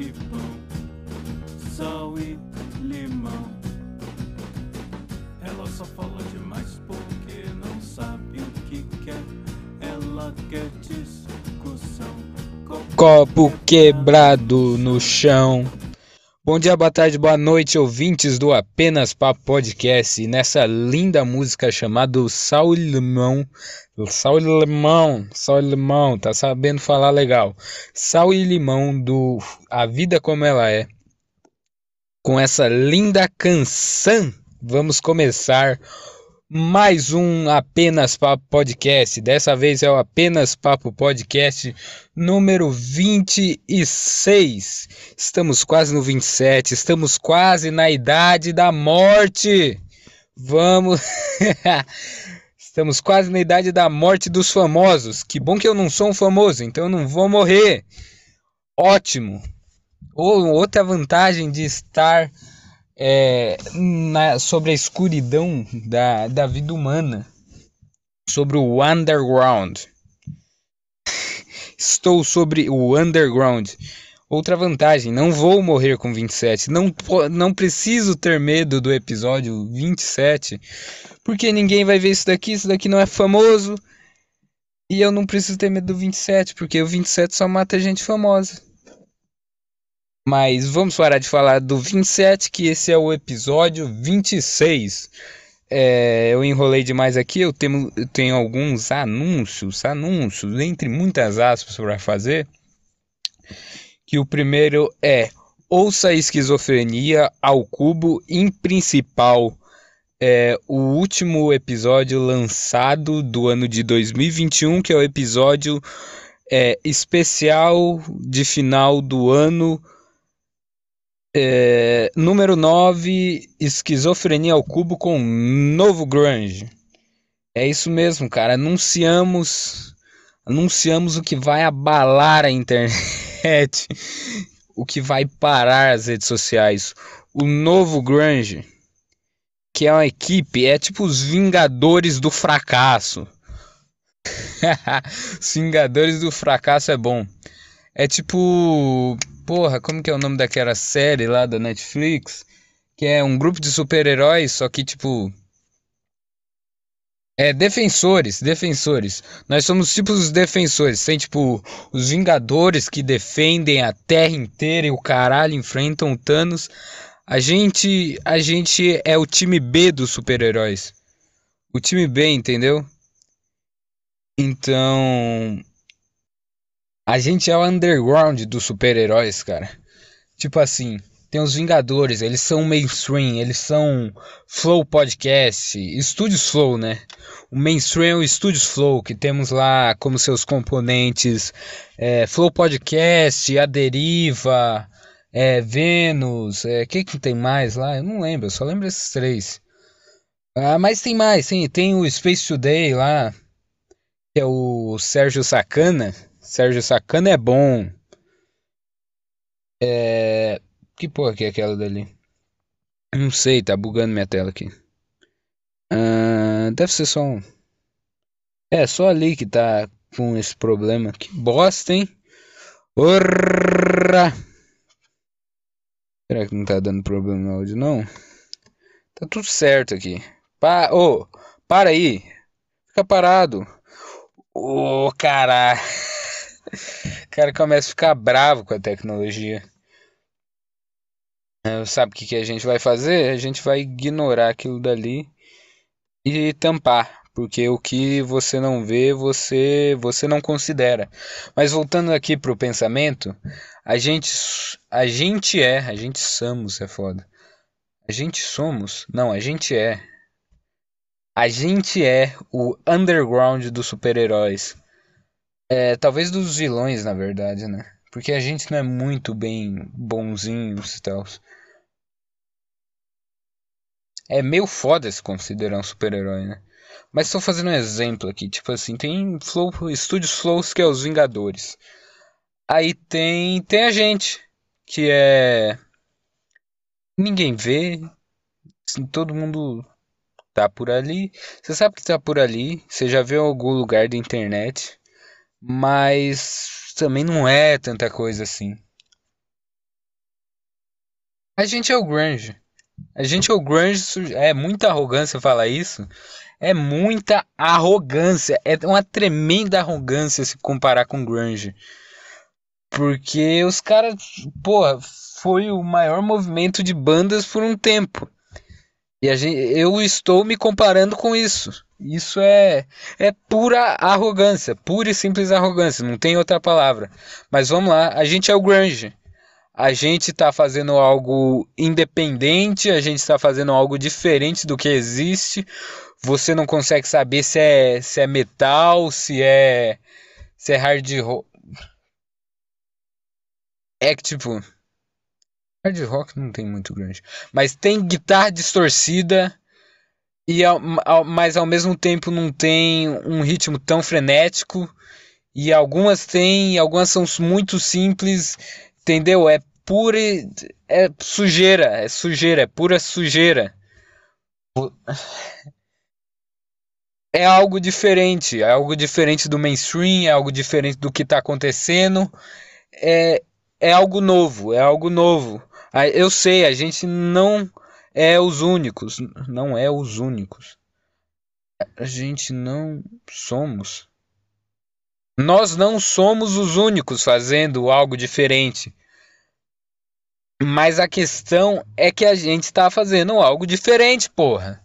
e pão, sal e limão. Ela só fala demais porque não sabe o que quer. Ela quer discussão. Copo quebrado no chão. Bom dia, boa tarde, boa noite, ouvintes do Apenas Papo Podcast. E nessa linda música chamada Sal e Limão. Sal e Limão, Sal e Limão, tá sabendo falar legal. Sal e Limão do A Vida Como Ela É. Com essa linda canção, vamos começar mais um Apenas Papo Podcast. Dessa vez é o Apenas Papo Podcast número 26. Estamos quase no 27, estamos quase na idade da morte. Vamos. estamos quase na idade da morte dos famosos. Que bom que eu não sou um famoso, então eu não vou morrer. Ótimo. Ou outra vantagem de estar é, na, sobre a escuridão da, da vida humana, sobre o underground. Estou sobre o underground. Outra vantagem, não vou morrer com 27. Não, não preciso ter medo do episódio 27. Porque ninguém vai ver isso daqui. Isso daqui não é famoso. E eu não preciso ter medo do 27. Porque o 27 só mata gente famosa. Mas vamos parar de falar do 27, que esse é o episódio 26. É, eu enrolei demais aqui, eu tenho, eu tenho alguns anúncios, anúncios, entre muitas aspas para fazer. Que o primeiro é Ouça a Esquizofrenia ao Cubo, em principal, é, o último episódio lançado do ano de 2021, que é o episódio é, especial de final do ano é, número 9, Esquizofrenia ao Cubo com Novo Grunge. É isso mesmo, cara. Anunciamos, anunciamos o que vai abalar a internet, o que vai parar as redes sociais. O Novo Grunge, que é uma equipe, é tipo os Vingadores do Fracasso. os Vingadores do Fracasso é bom. É tipo porra, como que é o nome daquela série lá da Netflix? Que é um grupo de super-heróis, só que tipo. É, defensores, defensores. Nós somos tipo os defensores. Tem tipo os Vingadores que defendem a Terra inteira e o caralho enfrentam o Thanos. A gente, a gente é o time B dos super-heróis. O time B, entendeu? Então, a gente é o underground dos super-heróis, cara. Tipo assim, tem os Vingadores, eles são mainstream, eles são Flow Podcast, Estúdios Flow, né? O mainstream é o Estúdios Flow, que temos lá como seus componentes é, Flow Podcast, A Deriva, é, Vênus, é, que que tem mais lá? Eu não lembro, eu só lembro esses três. Ah, mas tem mais, sim, tem o Space Today lá, que é o Sérgio Sacana, Sérgio Sacana é bom. É. Que porra que é aquela dali? Não sei, tá bugando minha tela aqui. Uh, deve ser só um. É, só ali que tá com esse problema. Que bosta, hein? Orra! Será que não tá dando problema no áudio, não? Tá tudo certo aqui. Pa Ô, oh, para aí. Fica parado. Ô, oh, caralho. O cara começa a ficar bravo com a tecnologia. É, sabe o que, que a gente vai fazer? A gente vai ignorar aquilo dali e tampar. Porque o que você não vê, você, você não considera. Mas voltando aqui pro pensamento, a gente, a gente é, a gente somos, é foda. A gente somos? Não, a gente é. A gente é o underground dos super-heróis. É, talvez dos vilões, na verdade, né? Porque a gente não é muito bem bonzinhos e tal. É meio foda se considerar um super-herói, né? Mas estou fazendo um exemplo aqui. Tipo assim, tem Flow, Estúdios Flows que é os Vingadores. Aí tem, tem a gente, que é. Ninguém vê. Assim, todo mundo tá por ali. Você sabe que tá por ali. Você já viu em algum lugar da internet mas também não é tanta coisa assim. A gente é o grunge. A gente é o grunge, é muita arrogância falar isso. É muita arrogância, é uma tremenda arrogância se comparar com grunge. Porque os caras, porra, foi o maior movimento de bandas por um tempo. E gente, eu estou me comparando com isso. Isso é, é pura arrogância, pura e simples arrogância, não tem outra palavra. Mas vamos lá, a gente é o grunge. A gente está fazendo algo independente, a gente está fazendo algo diferente do que existe. Você não consegue saber se é, se é metal, se é, se é hard. É que tipo. Hard rock não tem muito grande. Mas tem guitarra distorcida. E ao, ao, mas ao mesmo tempo não tem um ritmo tão frenético. E algumas tem, algumas são muito simples. Entendeu? É pura. É sujeira. É sujeira. É pura sujeira. É algo diferente. É algo diferente do mainstream. É algo diferente do que está acontecendo. É, é algo novo, é algo novo. Eu sei, a gente não é os únicos, não é os únicos. A gente não somos. Nós não somos os únicos fazendo algo diferente. Mas a questão é que a gente está fazendo algo diferente, porra.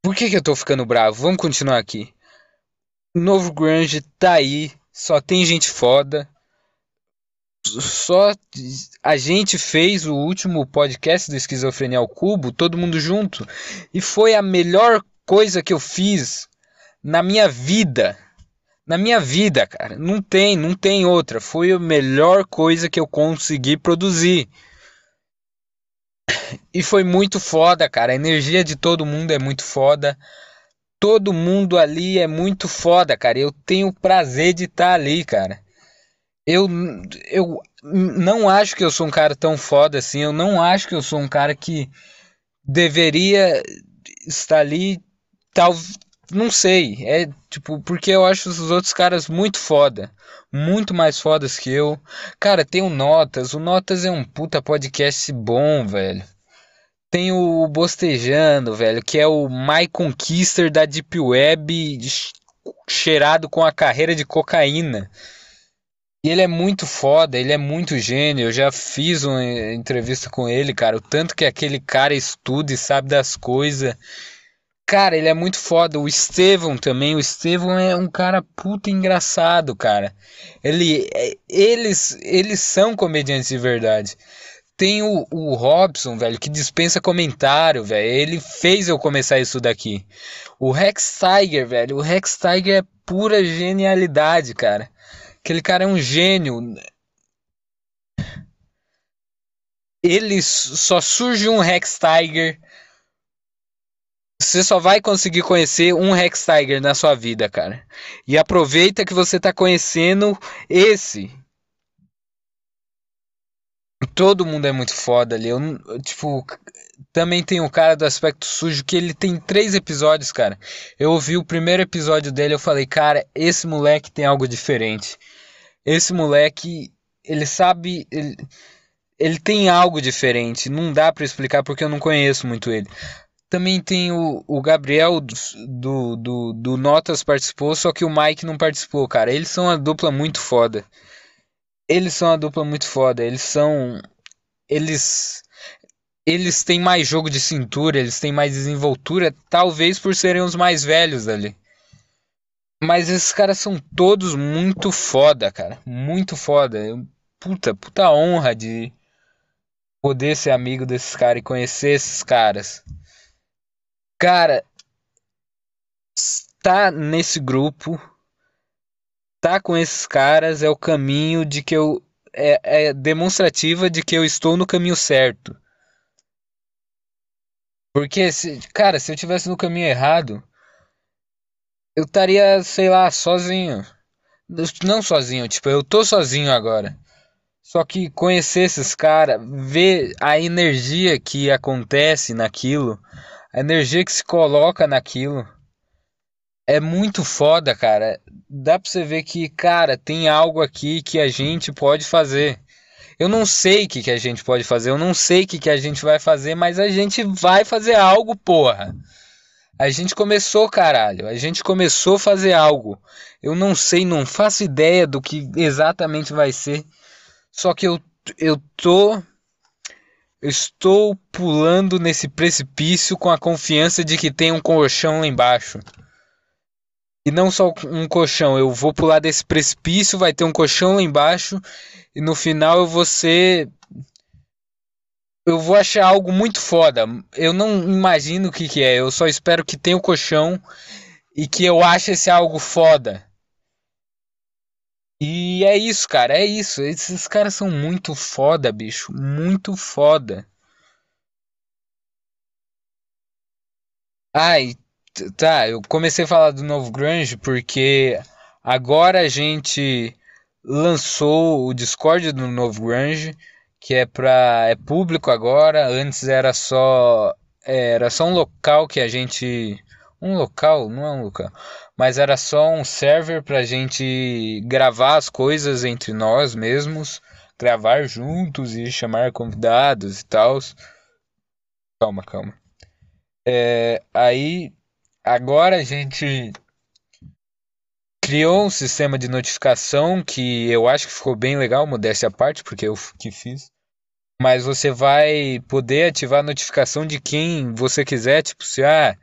Por que, que eu tô ficando bravo? Vamos continuar aqui. O novo grunge tá aí, só tem gente foda só a gente fez o último podcast do Esquizofrenia ao Cubo, todo mundo junto, e foi a melhor coisa que eu fiz na minha vida. Na minha vida, cara. Não tem, não tem outra. Foi a melhor coisa que eu consegui produzir. E foi muito foda, cara. A energia de todo mundo é muito foda. Todo mundo ali é muito foda, cara. Eu tenho o prazer de estar ali, cara eu, eu não acho que eu sou um cara tão foda assim. Eu não acho que eu sou um cara que deveria estar ali. Tal, não sei. É tipo, porque eu acho os outros caras muito foda. Muito mais fodas que eu. Cara, tem o Notas. O Notas é um puta podcast bom, velho. Tem o Bostejando, velho, que é o My Conquister da Deep Web cheirado com a carreira de cocaína. E ele é muito foda, ele é muito gênio. Eu já fiz uma entrevista com ele, cara. O tanto que aquele cara estuda e sabe das coisas. Cara, ele é muito foda. O Estevão também. O Estevão é um cara puta engraçado, cara. Ele, é, eles, eles são comediantes de verdade. Tem o, o Robson, velho, que dispensa comentário, velho. Ele fez eu começar isso daqui. O Rex Tiger, velho. O Rex Tiger é pura genialidade, cara. Aquele cara é um gênio. Ele só surge um Rex Tiger. Você só vai conseguir conhecer um Rex Tiger na sua vida, cara. E aproveita que você tá conhecendo esse. Todo mundo é muito foda ali. Eu, tipo, também tem o cara do aspecto sujo que ele tem três episódios, cara. Eu ouvi o primeiro episódio dele, eu falei, cara, esse moleque tem algo diferente. Esse moleque, ele sabe. Ele, ele tem algo diferente. Não dá para explicar porque eu não conheço muito ele. Também tem o, o Gabriel do, do, do Notas participou, só que o Mike não participou, cara. Eles são uma dupla muito foda. Eles são uma dupla muito foda. Eles são. Eles. Eles têm mais jogo de cintura, eles têm mais desenvoltura, talvez por serem os mais velhos ali. Mas esses caras são todos muito foda, cara. Muito foda. Puta, puta honra de poder ser amigo desses caras e conhecer esses caras. Cara, estar nesse grupo, tá com esses caras é o caminho de que eu. É, é demonstrativa de que eu estou no caminho certo. Porque, se, cara, se eu tivesse no caminho errado, eu estaria, sei lá, sozinho. Não sozinho, tipo, eu tô sozinho agora. Só que conhecer esses caras, ver a energia que acontece naquilo, a energia que se coloca naquilo, é muito foda, cara. Dá pra você ver que, cara, tem algo aqui que a gente pode fazer. Eu não sei o que, que a gente pode fazer, eu não sei o que, que a gente vai fazer, mas a gente vai fazer algo, porra. A gente começou, caralho. A gente começou a fazer algo. Eu não sei, não faço ideia do que exatamente vai ser. Só que eu, eu tô. Estou pulando nesse precipício com a confiança de que tem um colchão lá embaixo. E não só um colchão, eu vou pular desse precipício, vai ter um colchão lá embaixo e no final eu vou ser eu vou achar algo muito foda. Eu não imagino o que que é, eu só espero que tenha o colchão e que eu ache esse algo foda. E é isso, cara, é isso. Esses caras são muito foda, bicho, muito foda. Ai, Tá, eu comecei a falar do novo grunge porque agora a gente lançou o Discord do novo grunge, que é para é público agora. Antes era só era só um local que a gente um local, não é um local, mas era só um server pra gente gravar as coisas entre nós mesmos, gravar juntos e chamar convidados e tal. Calma, calma. É, aí Agora a gente criou um sistema de notificação que eu acho que ficou bem legal, modéstia à parte, porque eu que fiz. Mas você vai poder ativar a notificação de quem você quiser, tipo, se ah,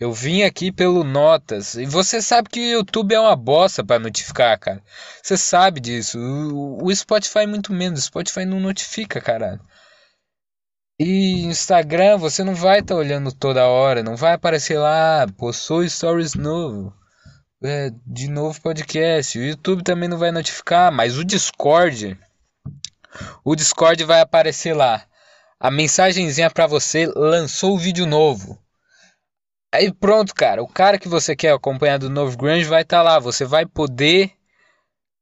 eu vim aqui pelo Notas. E você sabe que o YouTube é uma bosta para notificar, cara. Você sabe disso. O, Spotify muito menos. O Spotify não notifica, caralho. E Instagram, você não vai estar tá olhando toda hora, não vai aparecer lá, possui stories novo, é, de novo podcast. O YouTube também não vai notificar, mas o Discord, o Discord vai aparecer lá. A mensagenzinha para você lançou o vídeo novo. Aí pronto, cara. O cara que você quer acompanhar do novo Grunge vai estar tá lá. Você vai poder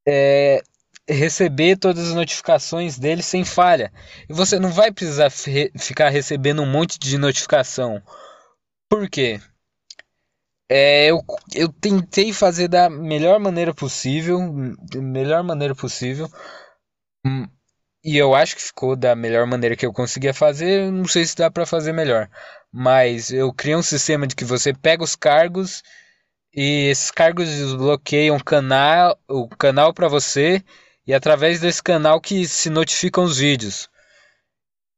é, receber todas as notificações dele sem falha. E você não vai precisar ficar recebendo um monte de notificação. Por quê? É, eu, eu tentei fazer da melhor maneira possível, melhor maneira possível, hum, e eu acho que ficou da melhor maneira que eu conseguia fazer. Não sei se dá para fazer melhor, mas eu criei um sistema de que você pega os cargos e esses cargos desbloqueiam canal, o canal para você e através desse canal que se notificam os vídeos.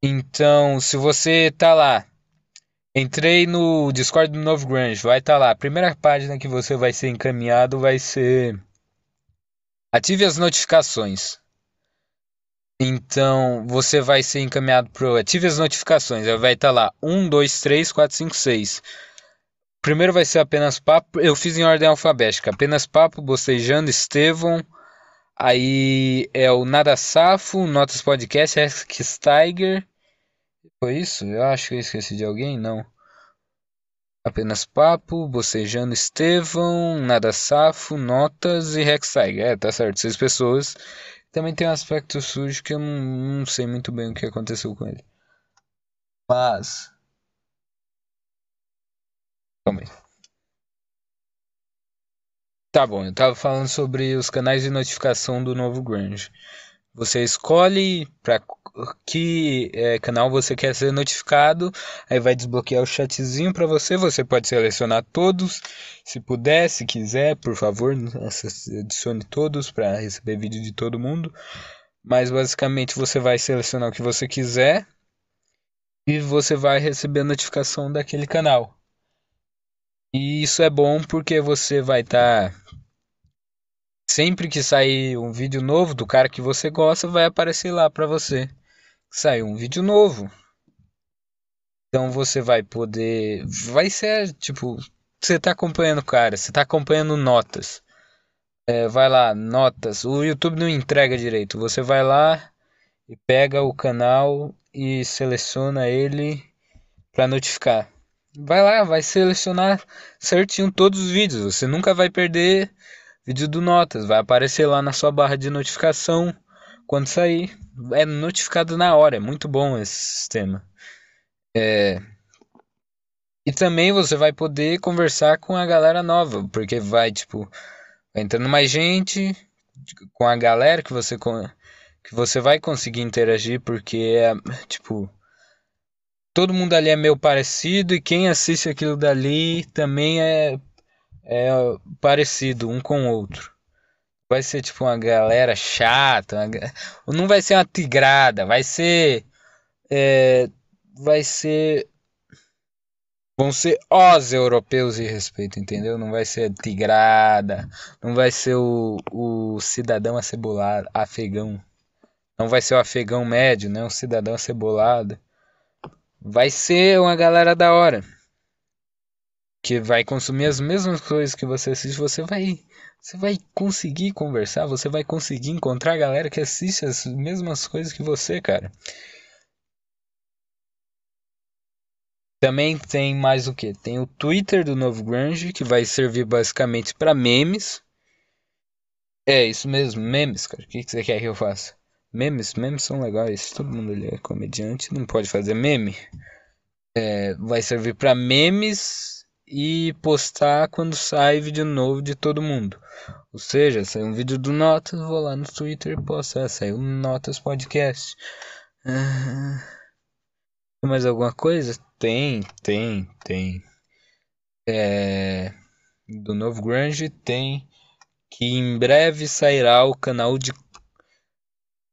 Então, se você tá lá, entrei no Discord do Novo Grunge, vai estar tá lá. A primeira página que você vai ser encaminhado vai ser ative as notificações. Então, você vai ser encaminhado para ative as notificações. Vai estar tá lá 1 2 3 4 5 6. Primeiro vai ser apenas papo. Eu fiz em ordem alfabética. Apenas papo, bocejando, Estevão, Aí é o Nada Safo, Notas Podcast, Rex Tiger. Foi isso? Eu acho que eu esqueci de alguém, não. Apenas Papo, Bocejando Estevão, Nada Safo, Notas e Rex Tiger. É, tá certo, seis pessoas. Também tem um aspecto sujo que eu não, não sei muito bem o que aconteceu com ele. Mas. Calma aí. Tá bom, eu tava falando sobre os canais de notificação do novo Grunge. Você escolhe para que é, canal você quer ser notificado, aí vai desbloquear o chatzinho para você. Você pode selecionar todos, se puder, se quiser, por favor, adicione todos para receber vídeo de todo mundo. Mas basicamente você vai selecionar o que você quiser e você vai receber a notificação daquele canal. E isso é bom porque você vai estar. Tá, sempre que sair um vídeo novo do cara que você gosta, vai aparecer lá para você. Saiu um vídeo novo. Então você vai poder. Vai ser tipo. Você tá acompanhando o cara, você tá acompanhando notas. É, vai lá, notas. O YouTube não entrega direito. Você vai lá e pega o canal e seleciona ele para notificar vai lá, vai selecionar certinho todos os vídeos. Você nunca vai perder vídeo do Notas. Vai aparecer lá na sua barra de notificação quando sair. É notificado na hora. É muito bom esse sistema. É... E também você vai poder conversar com a galera nova, porque vai, tipo, entrando mais gente com a galera que você que você vai conseguir interagir porque é tipo todo mundo ali é meio parecido e quem assiste aquilo dali também é é parecido um com o outro. Vai ser tipo uma galera chata, uma... não vai ser uma tigrada, vai ser é... vai ser vão ser os europeus de respeito, entendeu? Não vai ser tigrada, não vai ser o, o cidadão acebolado, afegão. Não vai ser o afegão médio, né? O cidadão acebolado. Vai ser uma galera da hora. Que vai consumir as mesmas coisas que você assiste. Você vai, você vai conseguir conversar. Você vai conseguir encontrar a galera que assiste as mesmas coisas que você, cara. Também tem mais o que? Tem o Twitter do Novo Grunge, que vai servir basicamente para memes. É, isso mesmo, memes, cara. O que, você quer que eu faça? Memes, memes são legais. Todo mundo ali é comediante, não pode fazer meme. É, vai servir para memes e postar quando sai vídeo novo de todo mundo. Ou seja, sai um vídeo do Notas, vou lá no Twitter e posto. Ah, saiu Notas Podcast. Ah, tem mais alguma coisa? Tem, tem, tem. É, do novo Grunge tem que em breve sairá o canal de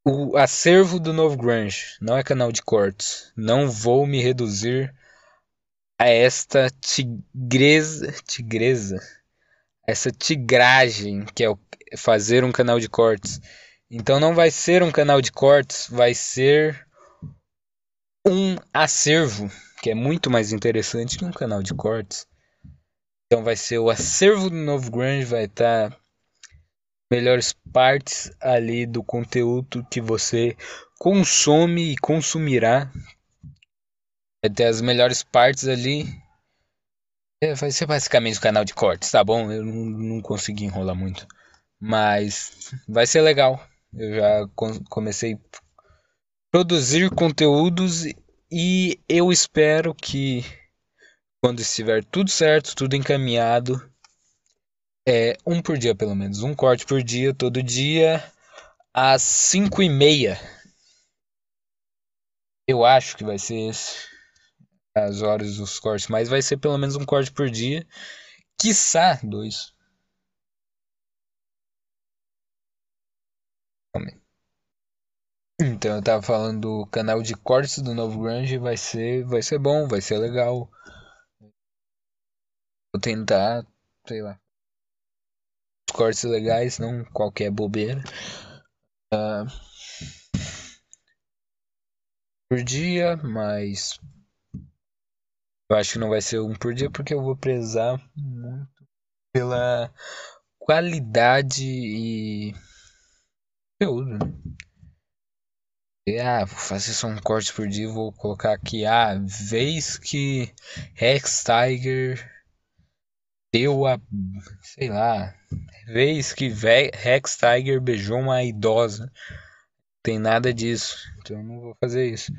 o acervo do novo grunge não é canal de cortes. Não vou me reduzir a esta tigresa, tigresa, essa tigragem que é fazer um canal de cortes. Então não vai ser um canal de cortes, vai ser um acervo, que é muito mais interessante que um canal de cortes. Então vai ser o acervo do novo grunge, vai estar tá melhores partes ali do conteúdo que você consome e consumirá. Ter as melhores partes ali. É, vai ser basicamente o canal de cortes, tá bom? Eu não, não consegui enrolar muito. Mas vai ser legal. Eu já comecei a produzir conteúdos e eu espero que quando estiver tudo certo, tudo encaminhado, é, um por dia, pelo menos. Um corte por dia, todo dia, às 5 e meia. Eu acho que vai ser esse. As horas dos cortes, mas vai ser pelo menos um corte por dia. Quiçá dois. Então eu tava falando do canal de cortes do Novo Grunge, vai ser, vai ser bom, vai ser legal. Vou tentar, sei lá, cortes legais, não qualquer bobeira. Uh, por dia, mas eu acho que não vai ser um por dia porque eu vou prezar muito pela qualidade e conteúdo. Né? Ah, vou fazer só um corte por dia, vou colocar aqui, ah, vez que Rex Tiger deu a, sei lá, vez que Rex Tiger beijou uma idosa. Tem nada disso, então não vou fazer isso.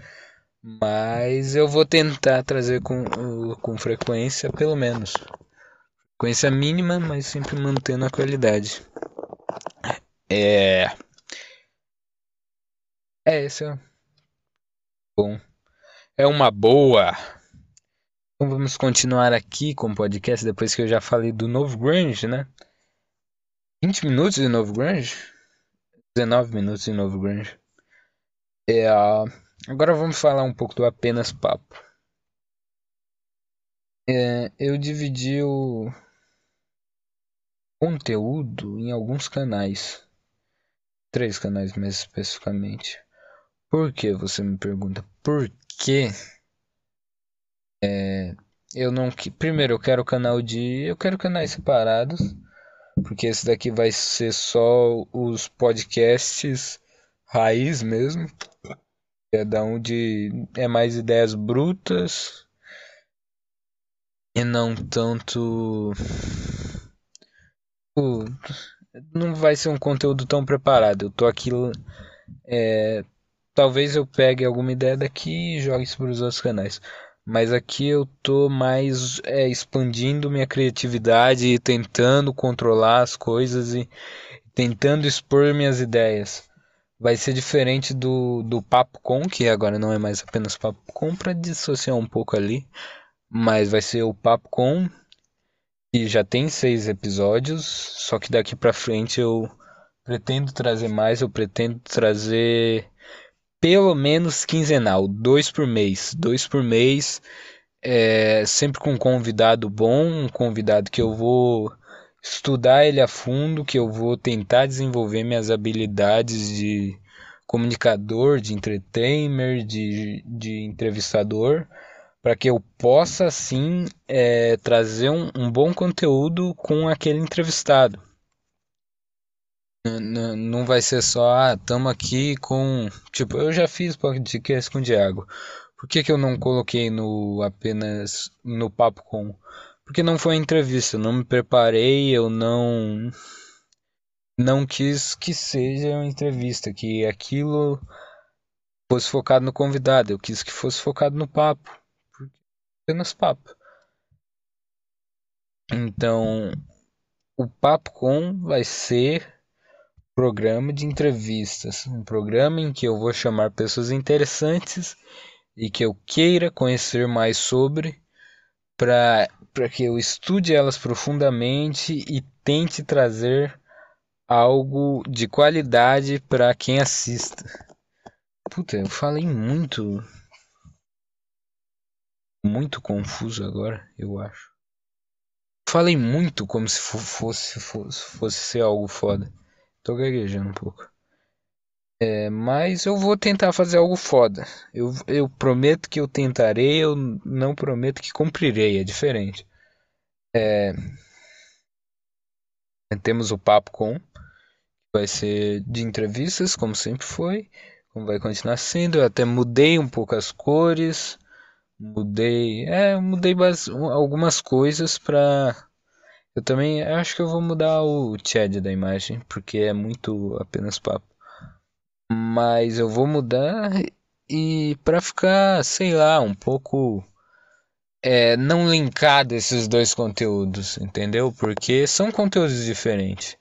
Mas eu vou tentar trazer com, com frequência, pelo menos. Frequência mínima, mas sempre mantendo a qualidade. É. É, isso é bom. É uma boa. Então vamos continuar aqui com o podcast depois que eu já falei do novo grunge, né? 20 minutos de novo grunge? 19 minutos de novo grunge. É, agora vamos falar um pouco do apenas papo. É, eu dividi o conteúdo em alguns canais. Três canais mais especificamente. Por que você me pergunta? Por que é, eu não primeiro eu quero canal de eu quero canais separados porque esse daqui vai ser só os podcasts raiz mesmo. Da onde é mais ideias brutas e não tanto. Não vai ser um conteúdo tão preparado. Eu tô aqui. É, talvez eu pegue alguma ideia daqui e jogue isso para os outros canais. Mas aqui eu tô mais é, expandindo minha criatividade e tentando controlar as coisas e tentando expor minhas ideias. Vai ser diferente do, do Papo Com, que agora não é mais apenas Papo Com, para dissociar um pouco ali. Mas vai ser o Papo Com, que já tem seis episódios, só que daqui para frente eu pretendo trazer mais, eu pretendo trazer pelo menos quinzenal, dois por mês, dois por mês, é, sempre com um convidado bom, um convidado que eu vou estudar ele a fundo, que eu vou tentar desenvolver minhas habilidades de comunicador, de entertainer, de, de entrevistador, para que eu possa sim é, trazer um, um bom conteúdo com aquele entrevistado. Não vai ser só, ah, tamo aqui com. Tipo, eu já fiz podcast com o Diego. Por que, que eu não coloquei no apenas no papo com? Porque não foi entrevista, eu não me preparei, eu não. Não quis que seja uma entrevista, que aquilo fosse focado no convidado, eu quis que fosse focado no papo. Apenas papo. Então, o Papo Com vai ser programa de entrevistas, um programa em que eu vou chamar pessoas interessantes e que eu queira conhecer mais sobre para que eu estude elas profundamente e tente trazer algo de qualidade para quem assista. Puta, eu falei muito muito confuso agora, eu acho. Falei muito como se fosse fosse, fosse ser algo foda. Tô gaguejando um pouco. É, mas eu vou tentar fazer algo foda. Eu, eu prometo que eu tentarei, eu não prometo que cumprirei, é diferente. É, temos o Papo Com, vai ser de entrevistas, como sempre foi, como vai continuar sendo. Eu até mudei um pouco as cores, mudei, é, mudei algumas coisas pra eu também acho que eu vou mudar o Chad da imagem, porque é muito apenas papo. Mas eu vou mudar e para ficar, sei lá, um pouco é, não linkado esses dois conteúdos, entendeu? Porque são conteúdos diferentes.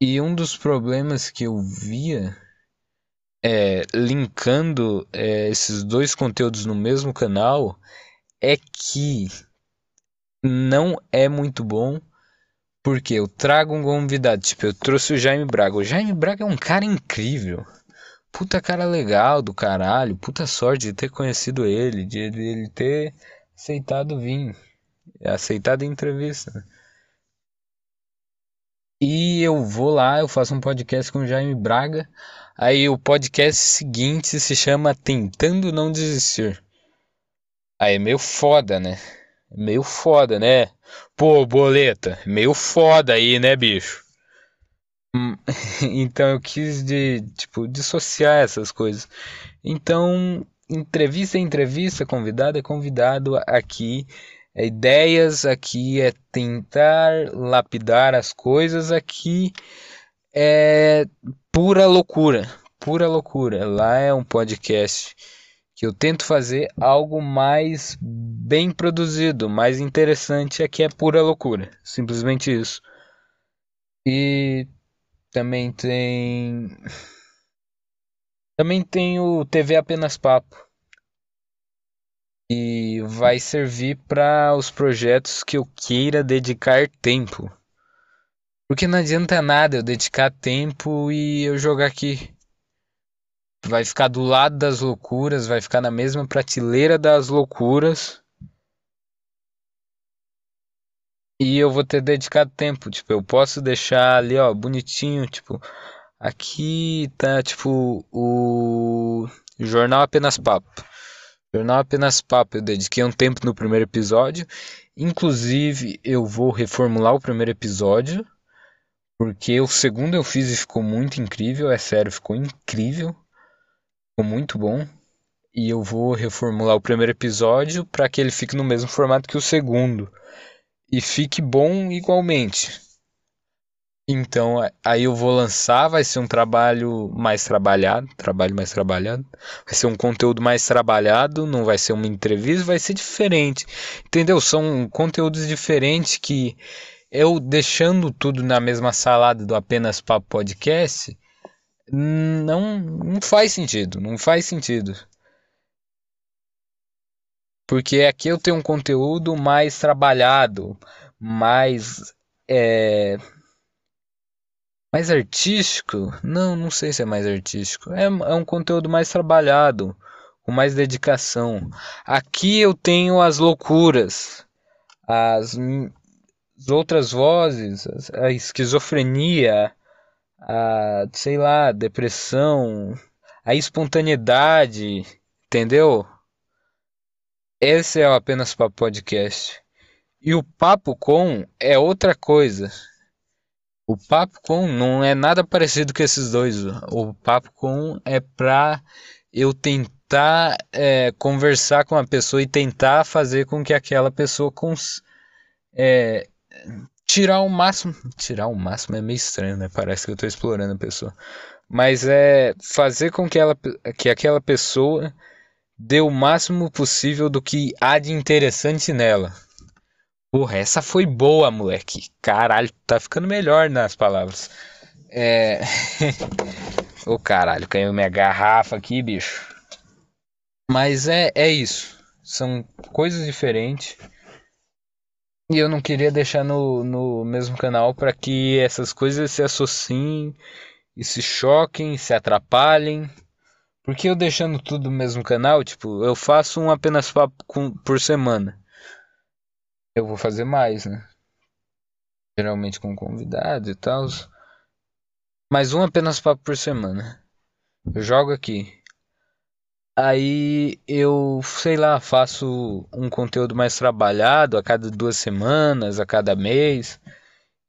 E um dos problemas que eu via é, linkando é, esses dois conteúdos no mesmo canal é que não é muito bom. Porque eu trago um convidado, tipo, eu trouxe o Jaime Braga. O Jaime Braga é um cara incrível. Puta cara legal do caralho. Puta sorte de ter conhecido ele, de ele ter aceitado vir. Aceitado a entrevista. E eu vou lá, eu faço um podcast com o Jaime Braga. Aí o podcast seguinte se chama Tentando Não Desistir. Aí é meio foda, né? Meio foda, né? Pô, boleta, meio foda aí, né, bicho? Então eu quis de, tipo, dissociar essas coisas. Então, entrevista é entrevista, convidado é convidado aqui. É ideias aqui é tentar lapidar as coisas aqui é pura loucura, pura loucura. Lá é um podcast que eu tento fazer algo mais bem produzido, mais interessante, aqui é pura loucura, simplesmente isso. E também tem também tem o TV apenas papo. E vai servir para os projetos que eu queira dedicar tempo. Porque não adianta nada eu dedicar tempo e eu jogar aqui vai ficar do lado das loucuras, vai ficar na mesma prateleira das loucuras. E eu vou ter dedicado tempo, tipo, eu posso deixar ali, ó, bonitinho, tipo, aqui tá, tipo, o Jornal Apenas Papo. Jornal Apenas Papo, eu dediquei um tempo no primeiro episódio. Inclusive, eu vou reformular o primeiro episódio, porque o segundo eu fiz e ficou muito incrível, é sério, ficou incrível. Ficou muito bom. E eu vou reformular o primeiro episódio para que ele fique no mesmo formato que o segundo. E fique bom igualmente. Então, aí eu vou lançar, vai ser um trabalho mais trabalhado, trabalho mais trabalhado. Vai ser um conteúdo mais trabalhado, não vai ser uma entrevista, vai ser diferente. Entendeu? São conteúdos diferentes que eu deixando tudo na mesma salada do apenas papo podcast, Não, não faz sentido, não faz sentido. Porque aqui eu tenho um conteúdo mais trabalhado, mais é, mais artístico? Não, não sei se é mais artístico. É, é um conteúdo mais trabalhado, com mais dedicação. Aqui eu tenho as loucuras, as, as outras vozes, a esquizofrenia, a, sei lá, depressão, a espontaneidade, entendeu? Esse é apenas papo podcast. E o papo com é outra coisa. O papo com não é nada parecido com esses dois. O papo com é pra eu tentar é, conversar com a pessoa e tentar fazer com que aquela pessoa cons é, tirar o máximo. Tirar o máximo é meio estranho, né? Parece que eu tô explorando a pessoa. Mas é fazer com que, ela, que aquela pessoa dê o máximo possível do que há de interessante nela. Porra, essa foi boa, moleque. Caralho, tá ficando melhor nas palavras. É. Ô oh, caralho, caiu minha garrafa aqui, bicho. Mas é, é isso. São coisas diferentes. E eu não queria deixar no, no mesmo canal para que essas coisas se associem e se choquem, se atrapalhem. Porque eu deixando tudo no mesmo canal, tipo, eu faço um apenas papo com, por semana eu vou fazer mais, né? Geralmente com convidados e tal. Mas um apenas papo por semana. Eu jogo aqui. Aí eu, sei lá, faço um conteúdo mais trabalhado a cada duas semanas, a cada mês.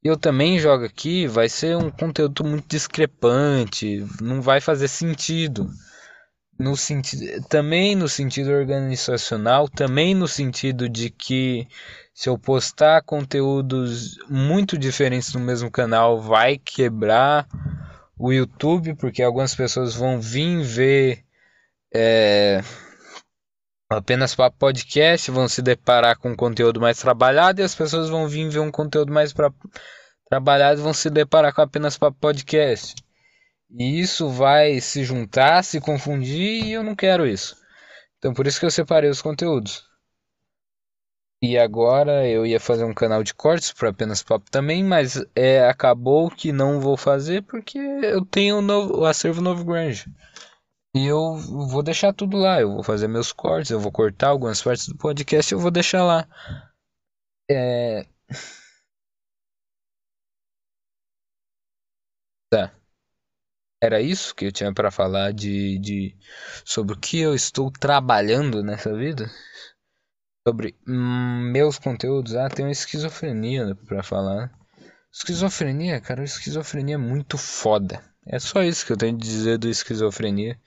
Eu também jogo aqui, vai ser um conteúdo muito discrepante, não vai fazer sentido no sentido também no sentido organizacional, também no sentido de que se eu postar conteúdos muito diferentes no mesmo canal vai quebrar o YouTube, porque algumas pessoas vão vir ver é, apenas para podcast, vão se deparar com conteúdo mais trabalhado e as pessoas vão vir ver um conteúdo mais pra, trabalhado e vão se deparar com apenas para podcast. E isso vai se juntar, se confundir e eu não quero isso. Então por isso que eu separei os conteúdos. E agora eu ia fazer um canal de cortes para apenas papo também, mas é, acabou que não vou fazer porque eu tenho o, novo, o acervo novo grande. E eu vou deixar tudo lá. Eu vou fazer meus cortes, eu vou cortar algumas partes do podcast e eu vou deixar lá. É. Era isso que eu tinha para falar de, de sobre o que eu estou trabalhando nessa vida? Sobre hum, meus conteúdos? Ah, tem uma esquizofrenia para falar. Esquizofrenia, cara, esquizofrenia é muito foda. É só isso que eu tenho de dizer do esquizofrenia.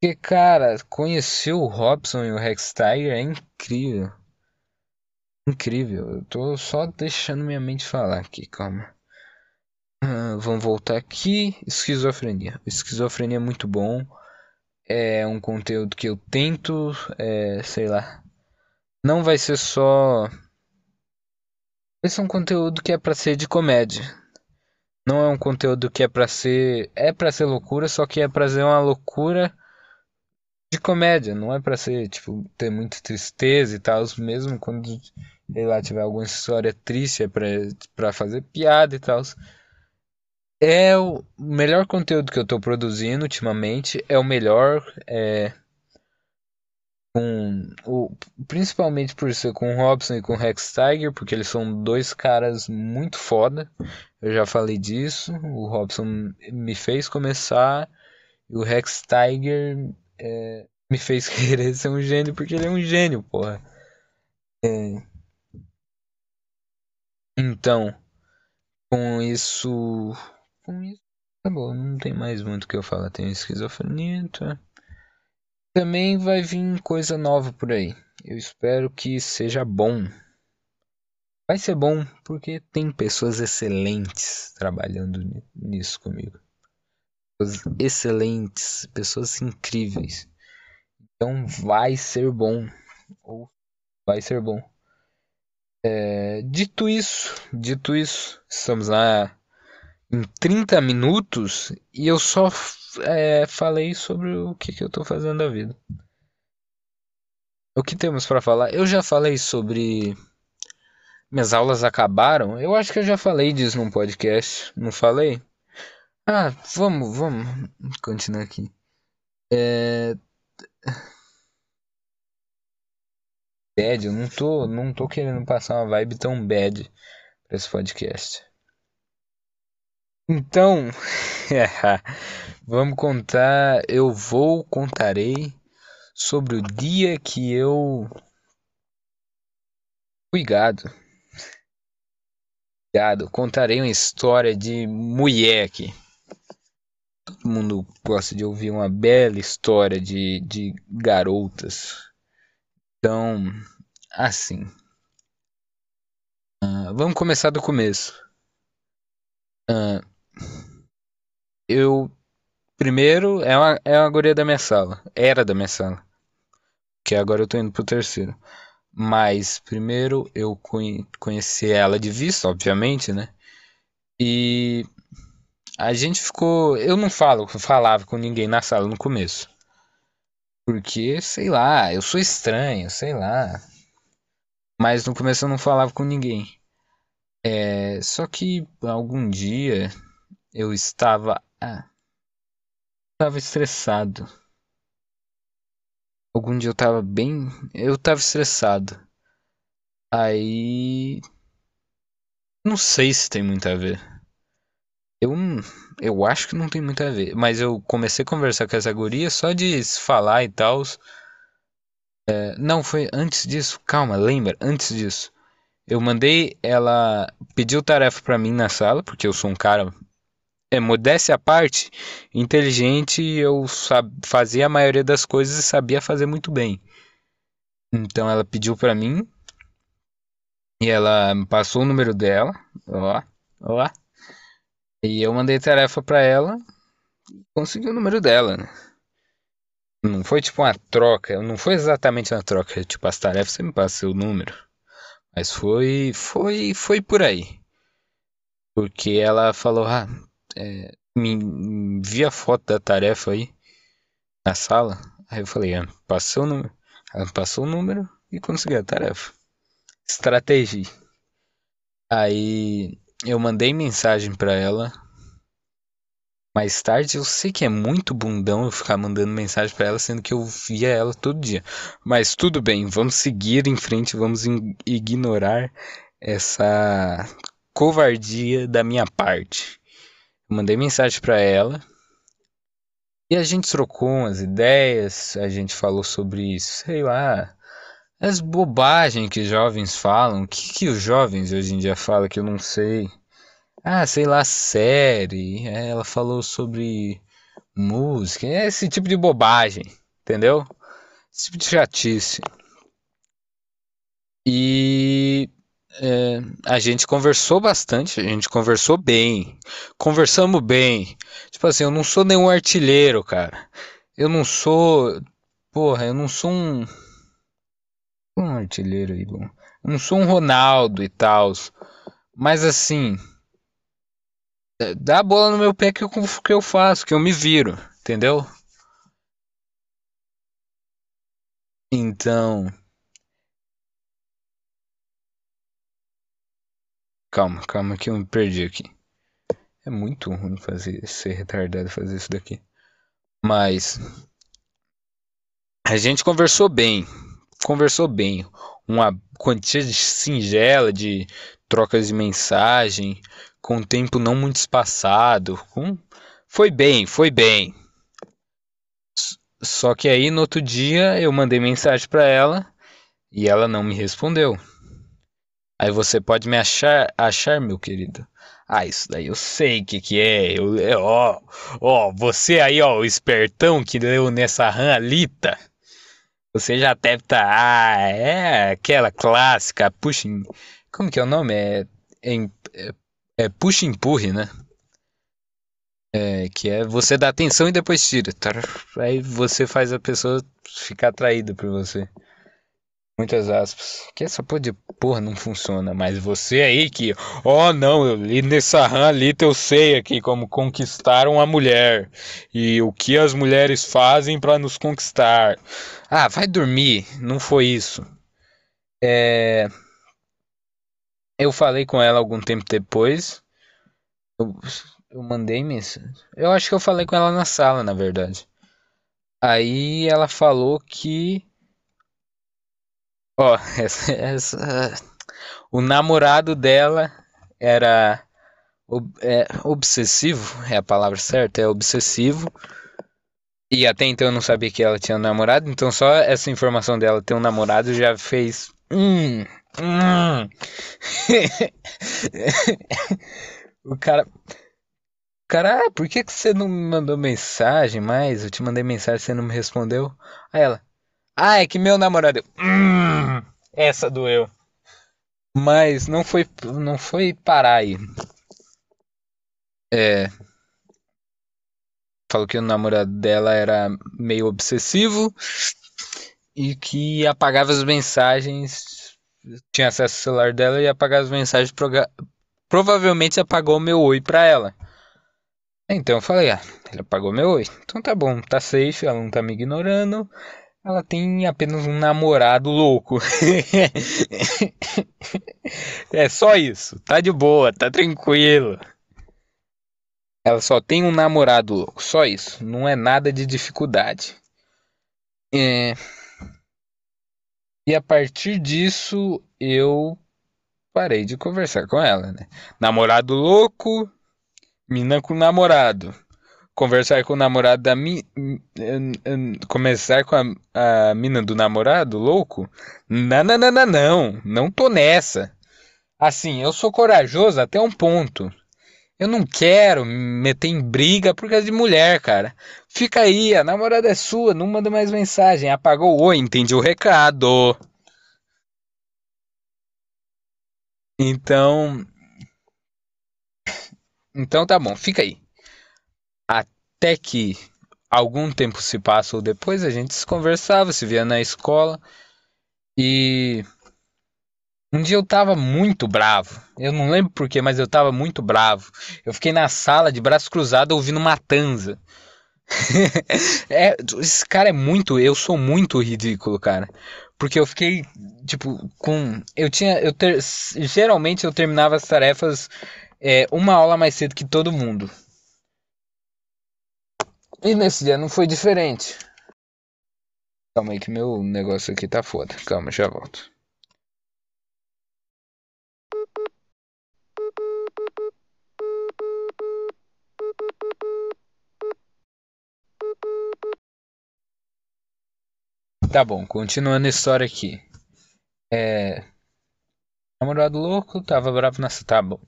Porque, cara, conhecer o Robson e o Rex Tiger é incrível. Incrível. Eu tô só deixando minha mente falar aqui, calma. Vamos voltar aqui. Esquizofrenia. Esquizofrenia é muito bom. É um conteúdo que eu tento, é, sei lá. Não vai ser só. Vai ser um conteúdo que é para ser de comédia. Não é um conteúdo que é para ser. É para ser loucura, só que é pra ser uma loucura de comédia. Não é para ser, tipo, ter muita tristeza e tal. Mesmo quando, sei lá, tiver alguma história triste, é pra, pra fazer piada e tal é o melhor conteúdo que eu tô produzindo ultimamente. É o melhor. É, com o, principalmente por ser com o Robson e com o Rex Tiger, porque eles são dois caras muito foda. Eu já falei disso. O Robson me fez começar e o Rex Tiger é, me fez querer ser um gênio, porque ele é um gênio, porra. É... Então, com isso com isso, acabou. Não tem mais muito o que eu falar. Tem esquizofrenia, tá? Também vai vir coisa nova por aí. Eu espero que seja bom. Vai ser bom porque tem pessoas excelentes trabalhando nisso comigo. Pessoas excelentes, pessoas incríveis. Então vai ser bom. Ou vai ser bom. É, dito isso, dito isso, estamos na em 30 minutos e eu só é, falei sobre o que, que eu tô fazendo da vida. O que temos para falar? Eu já falei sobre. Minhas aulas acabaram? Eu acho que eu já falei disso num podcast. Não falei? Ah, vamos, vamos continuar aqui. É. Bad, eu não tô, não tô querendo passar uma vibe tão bad pra esse podcast. Então, vamos contar. Eu vou, contarei sobre o dia que eu fui gado. Gado, contarei uma história de mulher aqui. Todo mundo gosta de ouvir uma bela história de, de garotas. Então, assim. Uh, vamos começar do começo. Uh, eu. Primeiro, é uma, é uma guria da minha sala. Era da minha sala. Que agora eu tô indo pro terceiro. Mas, primeiro, eu conheci ela de vista, obviamente, né? E. A gente ficou. Eu não falo, falava com ninguém na sala no começo. Porque, sei lá, eu sou estranho, sei lá. Mas no começo eu não falava com ninguém. É, só que algum dia eu estava. Ah, estava estressado. Algum dia eu estava bem. Eu estava estressado. Aí. Não sei se tem muito a ver. Eu, eu acho que não tem muito a ver. Mas eu comecei a conversar com essa guria só de falar e tal. É, não, foi antes disso. Calma, lembra? Antes disso. Eu mandei. Ela pediu tarefa para mim na sala, porque eu sou um cara é, modéstia à parte, inteligente, eu fazia a maioria das coisas e sabia fazer muito bem. Então ela pediu para mim e ela me passou o número dela, ó, ó. E eu mandei tarefa para ela e consegui o número dela, né? Não foi tipo uma troca, não foi exatamente uma troca, tipo as tarefas você me passa o número. Mas foi foi foi por aí. Porque ela falou: "Ah, é, me envia foto da tarefa aí na sala. Aí eu falei, ah, passou o número. Ela passou o número e consegui a tarefa. Estratégia. Aí eu mandei mensagem para ela. Mais tarde eu sei que é muito bundão eu ficar mandando mensagem para ela, sendo que eu via ela todo dia. Mas tudo bem, vamos seguir em frente, vamos ignorar essa covardia da minha parte mandei mensagem para ela e a gente trocou umas ideias, a gente falou sobre, sei lá, as bobagens que jovens falam. O que, que os jovens hoje em dia falam que eu não sei? Ah, sei lá, série. É, ela falou sobre música, esse tipo de bobagem, entendeu? Esse tipo de chatice. E é, a gente conversou bastante, a gente conversou bem. Conversamos bem. Tipo assim, eu não sou nenhum artilheiro, cara. Eu não sou. Porra, eu não sou um. Um artilheiro aí, bom. Eu não sou um Ronaldo e tal. Mas assim. É, dá a bola no meu pé que eu, que eu faço, que eu me viro, entendeu? Então. Calma, calma que eu me perdi aqui. É muito ruim fazer ser retardado fazer isso daqui. Mas a gente conversou bem, conversou bem, uma quantia singela de trocas de mensagem, com tempo não muito espaçado, com... foi bem, foi bem. Só que aí no outro dia eu mandei mensagem para ela e ela não me respondeu. Aí você pode me achar, achar, meu querido. Ah, isso daí eu sei o que que é. Eu, é, ó, ó, você aí, ó, o espertão que leu nessa ranalita. Você já deve. Tá, ah, é aquela clássica, puxa. Como que é o nome? É, é, é, puxa empurre, né? É, que é você dar atenção e depois tira. Aí você faz a pessoa ficar atraída por você. Muitas aspas. Que essa porra de porra não funciona. Mas você aí que. Oh não, eu li nessa RAM ali, eu sei aqui como conquistar uma mulher. E o que as mulheres fazem para nos conquistar. Ah, vai dormir. Não foi isso. É. Eu falei com ela algum tempo depois. Eu, eu mandei mensagem. Eu acho que eu falei com ela na sala, na verdade. Aí ela falou que Ó, essa, essa, o namorado dela era ob, é, obsessivo, é a palavra certa, é obsessivo. E até então eu não sabia que ela tinha um namorado, então só essa informação dela ter um namorado já fez. Hum, hum. o cara. Cara, ah, por que, que você não me mandou mensagem mais? Eu te mandei mensagem, você não me respondeu. Aí ela, ah, é que meu namorado. Hum, essa doeu. Mas não foi, não foi parar aí. É. Falou que o namorado dela era meio obsessivo e que apagava as mensagens. Tinha acesso ao celular dela e apagava as mensagens. Provavelmente apagou meu oi pra ela. Então eu falei, ah, ele apagou meu oi. Então tá bom, tá safe, ela não tá me ignorando. Ela tem apenas um namorado louco. é só isso. Tá de boa, tá tranquilo. Ela só tem um namorado louco, só isso. Não é nada de dificuldade. É... E a partir disso eu parei de conversar com ela, né? Namorado louco, mina com namorado conversar com o namorado da mi... começar com a, a mina do namorado, louco? Não, não, não, não, não, não tô nessa. Assim, eu sou corajoso até um ponto. Eu não quero me meter em briga por causa de mulher, cara. Fica aí, a namorada é sua, não manda mais mensagem. Apagou o oi, entendi o recado. Então. Então tá bom, fica aí. Até que algum tempo se passou depois, a gente se conversava, se via na escola. E um dia eu tava muito bravo. Eu não lembro porquê, mas eu tava muito bravo. Eu fiquei na sala de braço cruzado ouvindo Matanza. é, esse cara é muito. Eu sou muito ridículo, cara. Porque eu fiquei, tipo, com. Eu tinha. Eu ter, geralmente eu terminava as tarefas é, uma aula mais cedo que todo mundo. E nesse dia não foi diferente. Calma aí que meu negócio aqui tá foda. Calma, já volto. Tá bom, continuando a história aqui. É. Namorado louco, tava bravo nessa. Tá bom.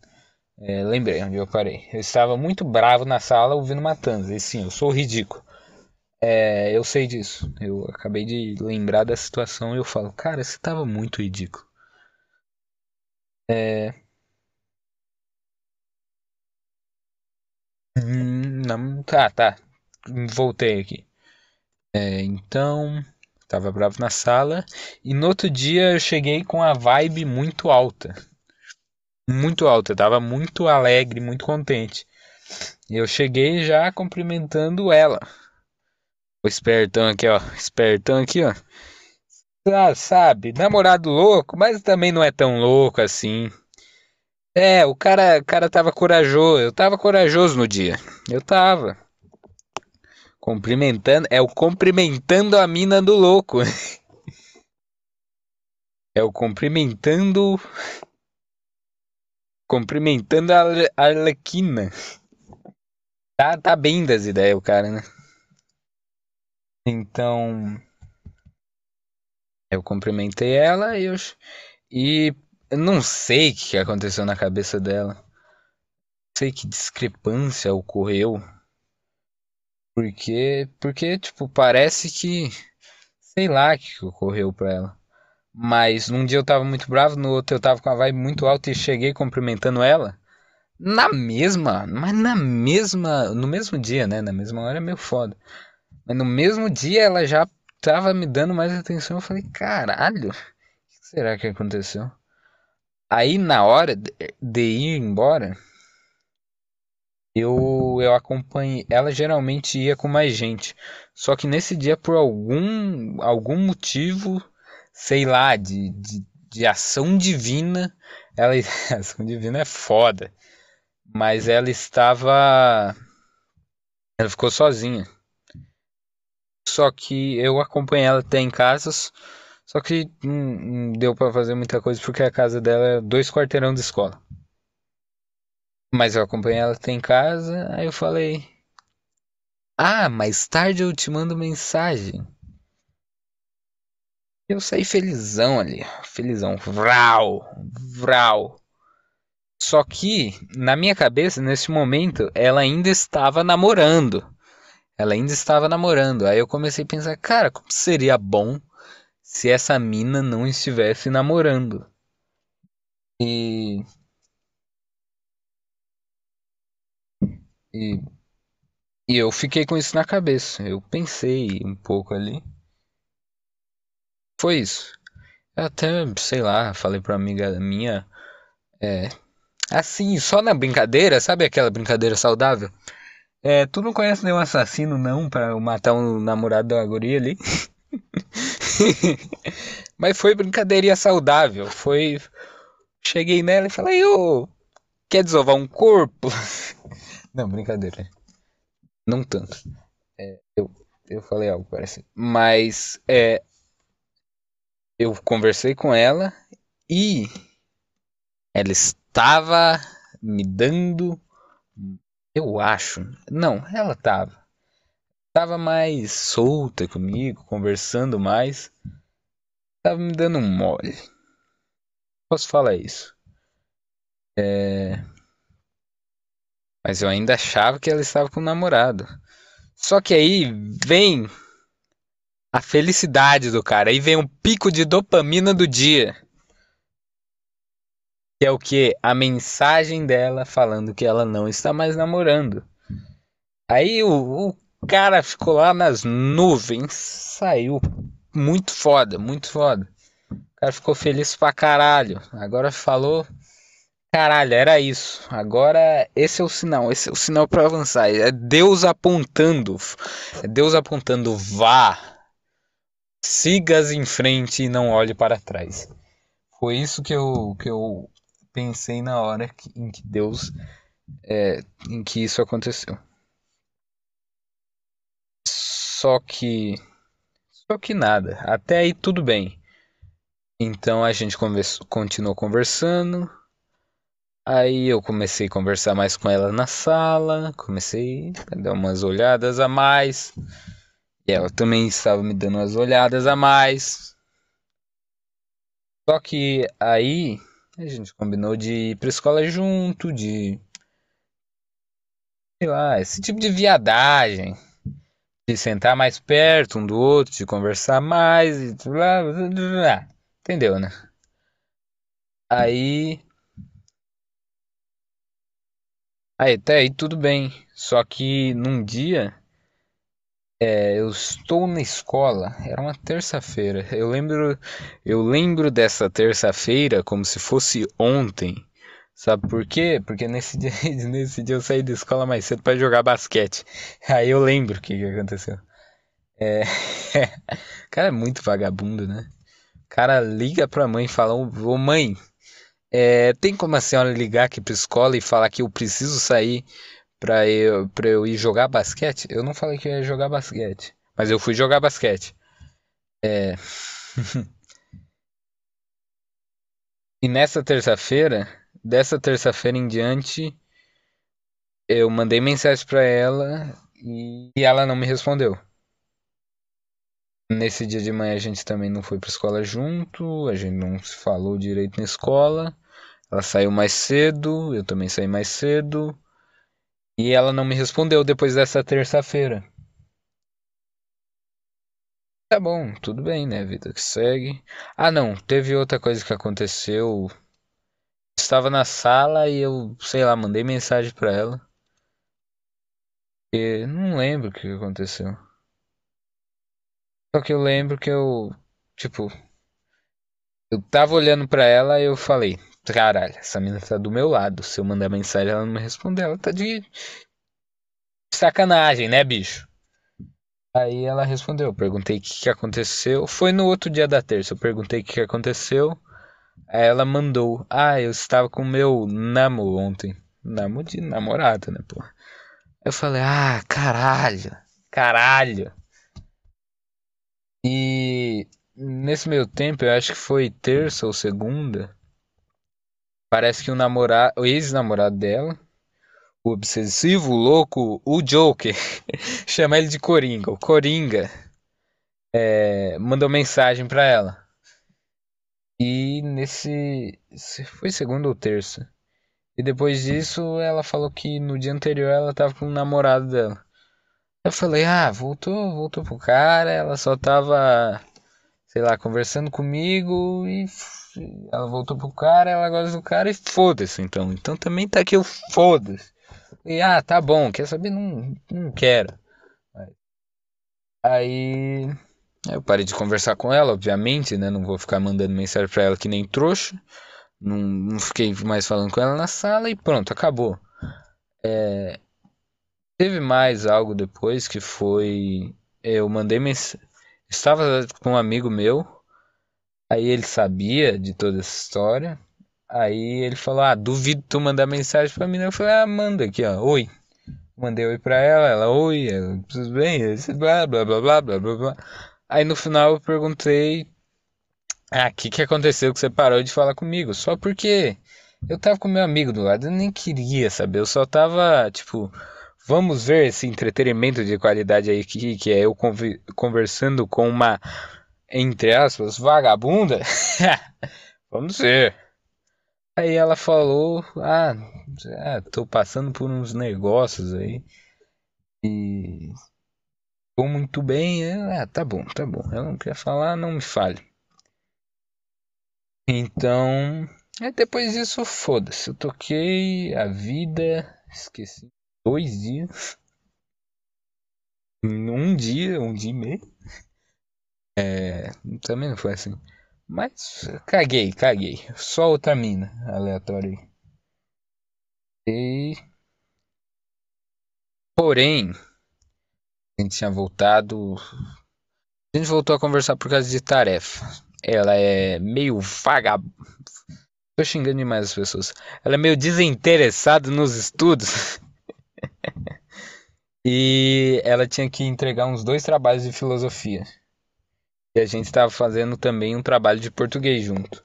É, lembrei onde eu parei. Eu estava muito bravo na sala ouvindo Matanza. E sim, eu sou ridículo. É, eu sei disso. Eu acabei de lembrar da situação e eu falo, cara, você estava muito ridículo. É. Não, tá, tá. Voltei aqui. É, então, tava bravo na sala. E no outro dia eu cheguei com a vibe muito alta muito alta, eu tava muito alegre, muito contente. Eu cheguei já cumprimentando ela. O espertão aqui, ó. Espertão aqui, ó. Ah, sabe, namorado louco, mas também não é tão louco assim. É, o cara, o cara tava corajoso. Eu tava corajoso no dia. Eu tava. Cumprimentando. É o cumprimentando a mina do louco. é o cumprimentando Cumprimentando a Arlequina. Tá, tá bem das ideias o cara, né? Então. Eu cumprimentei ela e eu. E eu não sei o que aconteceu na cabeça dela. Não sei que discrepância ocorreu. Porque. Porque, tipo, parece que. Sei lá o que ocorreu pra ela. Mas num dia eu tava muito bravo, no outro eu tava com a vibe muito alta e cheguei cumprimentando ela. Na mesma, mas na mesma, no mesmo dia, né? Na mesma hora é meio foda. Mas no mesmo dia ela já tava me dando mais atenção. Eu falei, caralho, que será que aconteceu? Aí na hora de ir embora, eu eu acompanhei. Ela geralmente ia com mais gente. Só que nesse dia, por algum algum motivo, sei lá, de, de, de ação divina, ela ação divina é foda. Mas ela estava ela ficou sozinha. Só que eu acompanhei ela até em casas. Só que não, deu pra fazer muita coisa porque a casa dela é dois quarteirão de escola. Mas eu acompanhei ela até em casa, aí eu falei: Ah, mais tarde eu te mando mensagem. Eu saí felizão ali, felizão, vral, vral. Só que na minha cabeça, nesse momento, ela ainda estava namorando. Ela ainda estava namorando. Aí eu comecei a pensar, cara, como seria bom se essa mina não estivesse namorando? E e, e eu fiquei com isso na cabeça. Eu pensei um pouco ali. Foi isso. Eu até, sei lá, falei pra amiga minha, é, assim, só na brincadeira, sabe aquela brincadeira saudável? É, tu não conhece nenhum assassino não pra matar um namorado da guria ali? Mas foi brincadeirinha saudável, foi... Cheguei nela e falei, ô, quer desovar um corpo? Não, brincadeira. Não tanto. É, eu, eu falei algo parecido. Mas, é, eu conversei com ela e ela estava me dando, eu acho, não, ela estava, estava mais solta comigo, conversando mais, estava me dando um mole. Posso falar isso? É... Mas eu ainda achava que ela estava com o namorado. Só que aí vem a felicidade do cara. Aí vem um pico de dopamina do dia. Que é o que? A mensagem dela falando que ela não está mais namorando. Aí o, o cara ficou lá nas nuvens. Saiu muito foda, muito foda. O cara ficou feliz pra caralho. Agora falou. Caralho, era isso. Agora esse é o sinal. Esse é o sinal para avançar. É Deus apontando. É Deus apontando. Vá. Sigas em frente e não olhe para trás. Foi isso que eu, que eu pensei na hora em que Deus. É, em que isso aconteceu. Só que. Só que nada. Até aí tudo bem. Então a gente conversa, continuou conversando. Aí eu comecei a conversar mais com ela na sala. Comecei a dar umas olhadas a mais. E ela também estava me dando umas olhadas a mais. Só que aí a gente combinou de ir pra escola junto, de. Sei lá, esse tipo de viadagem. De sentar mais perto um do outro, de conversar mais. E blá, blá, blá. Entendeu, né? Aí. Aí até aí tudo bem. Só que num dia. É, eu estou na escola, era uma terça-feira. Eu lembro, eu lembro dessa terça-feira como se fosse ontem. Sabe por quê? Porque nesse dia, nesse dia eu saí da escola mais cedo para jogar basquete. Aí eu lembro o que, que aconteceu. É, o cara é muito vagabundo, né? O cara liga pra mãe e fala: Ô mãe, é, tem como a senhora ligar aqui pra escola e falar que eu preciso sair pra eu, pra eu ir jogar basquete? Eu não falei que eu ia jogar basquete, mas eu fui jogar basquete. É. e nessa terça-feira, dessa terça-feira em diante, eu mandei mensagem pra ela e ela não me respondeu. Nesse dia de manhã a gente também não foi pra escola junto, a gente não se falou direito na escola. Ela saiu mais cedo, eu também saí mais cedo. E ela não me respondeu depois dessa terça-feira. Tá bom, tudo bem, né? Vida que segue. Ah, não, teve outra coisa que aconteceu. Estava na sala e eu, sei lá, mandei mensagem pra ela. E não lembro o que aconteceu. Só que eu lembro que eu, tipo, Eu tava olhando pra ela e eu falei, caralho, essa menina tá do meu lado. Se eu mandar mensagem ela não me responder, ela tá de sacanagem, né, bicho? Aí ela respondeu, eu perguntei o que, que aconteceu. Foi no outro dia da terça, eu perguntei o que, que aconteceu. Aí ela mandou, ah, eu estava com meu namo ontem. Namo de namorada, né, pô? Eu falei, ah, caralho, caralho. E nesse meio tempo, eu acho que foi terça ou segunda. Parece que o namorado, o ex-namorado dela, o obsessivo, o louco, o Joker, chama ele de Coringa. O Coringa é, mandou mensagem pra ela. E nesse. Foi segunda ou terça. E depois disso, ela falou que no dia anterior ela tava com o namorado dela. Eu falei, ah, voltou, voltou pro cara, ela só tava, sei lá, conversando comigo e ela voltou pro cara, ela gosta do cara e foda-se então. Então também tá aqui o foda-se. E ah, tá bom, quer saber? Não, não quero. Aí eu parei de conversar com ela, obviamente, né? Não vou ficar mandando mensagem pra ela que nem trouxa. Não, não fiquei mais falando com ela na sala e pronto, acabou. É, teve mais algo depois que foi. Eu mandei mensagem. Estava com um amigo meu. Aí ele sabia de toda essa história. Aí ele falou: Ah, duvido tu mandar mensagem pra mim. Eu falei: Ah, manda aqui, ó. Oi. Mandei oi pra ela. Ela, oi. Ela, tudo bem? Blá, blá, blá, blá, blá, blá, blá. Aí no final eu perguntei ah, o que, que aconteceu que você parou de falar comigo? Só porque eu tava com meu amigo do lado, eu nem queria saber, eu só tava, tipo, vamos ver esse entretenimento de qualidade aí que, que é eu conversando com uma, entre aspas, vagabunda? vamos ver. Aí ela falou, ah, é, tô passando por uns negócios aí. E. Tô muito bem. Ah, tá bom, tá bom. Ela não quer falar, não me fale. Então, depois disso, foda-se. Eu toquei a vida, esqueci. Dois dias. Um dia, um dia e meio. É, também não foi assim. Mas caguei, caguei. Só outra mina aleatória aí. E... Porém, a gente tinha voltado. A gente voltou a conversar por causa de tarefa ela é meio vaga. Tô xingando demais as pessoas. Ela é meio desinteressada nos estudos. e ela tinha que entregar uns dois trabalhos de filosofia. E a gente estava fazendo também um trabalho de português junto.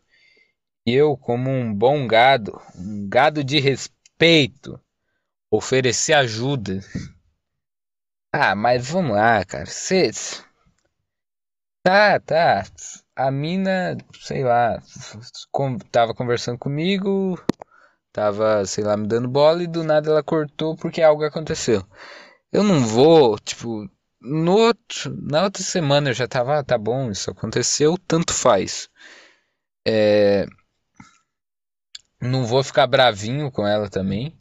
E eu, como um bom gado, um gado de respeito, ofereci ajuda. Ah, mas vamos lá, cara. Cês... Tá, tá a mina, sei lá, tava conversando comigo, tava, sei lá, me dando bola e do nada ela cortou porque algo aconteceu. Eu não vou, tipo, no outro, na outra semana eu já tava, ah, tá bom, isso aconteceu, tanto faz. É, não vou ficar bravinho com ela também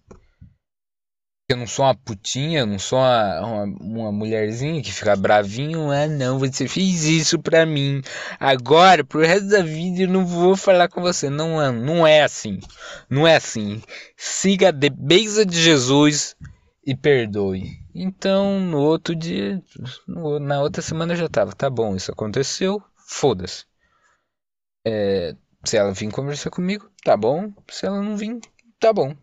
eu não sou uma putinha, não sou uma, uma, uma, mulherzinha que fica bravinho. Ah, não, você fez isso pra mim. Agora, pro resto da vida, eu não vou falar com você. Não, é, não é assim. Não é assim. Siga a beisa de Jesus e perdoe. Então, no outro dia, na outra semana já tava. Tá bom, isso aconteceu. Foda-se. É, se ela vir conversar comigo, tá bom. Se ela não vir, tá bom.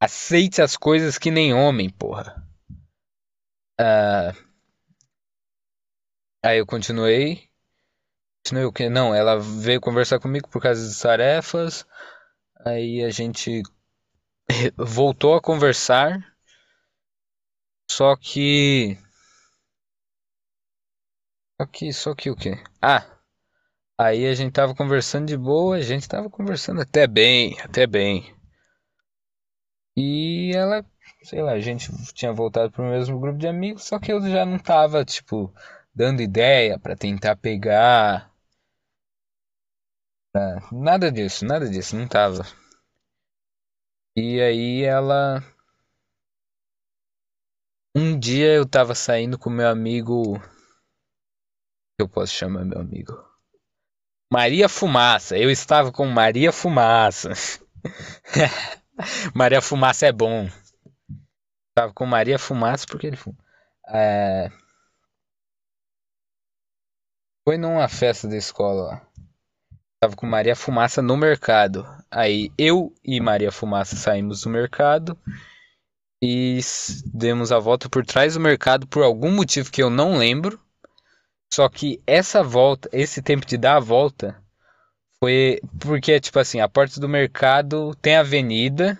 Aceite as coisas que nem homem, porra. Uh... Aí eu continuei. Continuei o que? Não, ela veio conversar comigo por causa das tarefas. Aí a gente voltou a conversar. Só que. Que, só que o quê? Ah! Aí a gente tava conversando de boa, a gente tava conversando até bem, até bem. E ela, sei lá, a gente tinha voltado pro mesmo grupo de amigos, só que eu já não tava, tipo, dando ideia para tentar pegar. Ah, nada disso, nada disso, não tava. E aí ela. Um dia eu tava saindo com meu amigo. Eu posso chamar meu amigo. Maria Fumaça. Eu estava com Maria Fumaça. Maria Fumaça é bom. Estava com Maria Fumaça porque ele fuma. É... Foi numa festa da escola lá. Tava com Maria Fumaça no mercado. Aí eu e Maria Fumaça saímos do mercado e demos a volta por trás do mercado por algum motivo que eu não lembro. Só que essa volta, esse tempo de dar a volta, foi porque, tipo assim, a porta do mercado tem avenida,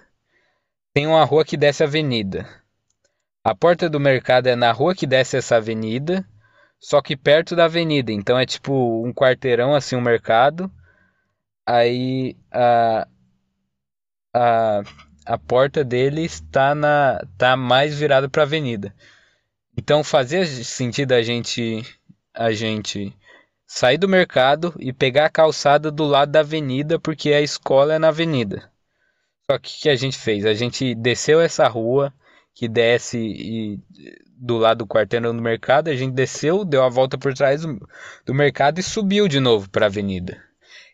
tem uma rua que desce a avenida. A porta do mercado é na rua que desce essa avenida, só que perto da avenida. Então é tipo um quarteirão assim, um mercado. Aí a, a, a porta dele está na tá mais virada para a avenida. Então fazia sentido a gente a gente sair do mercado e pegar a calçada do lado da avenida, porque a escola é na avenida. Só que o que a gente fez? A gente desceu essa rua que desce e, do lado do quarteirão do mercado, a gente desceu, deu a volta por trás do, do mercado e subiu de novo para a avenida.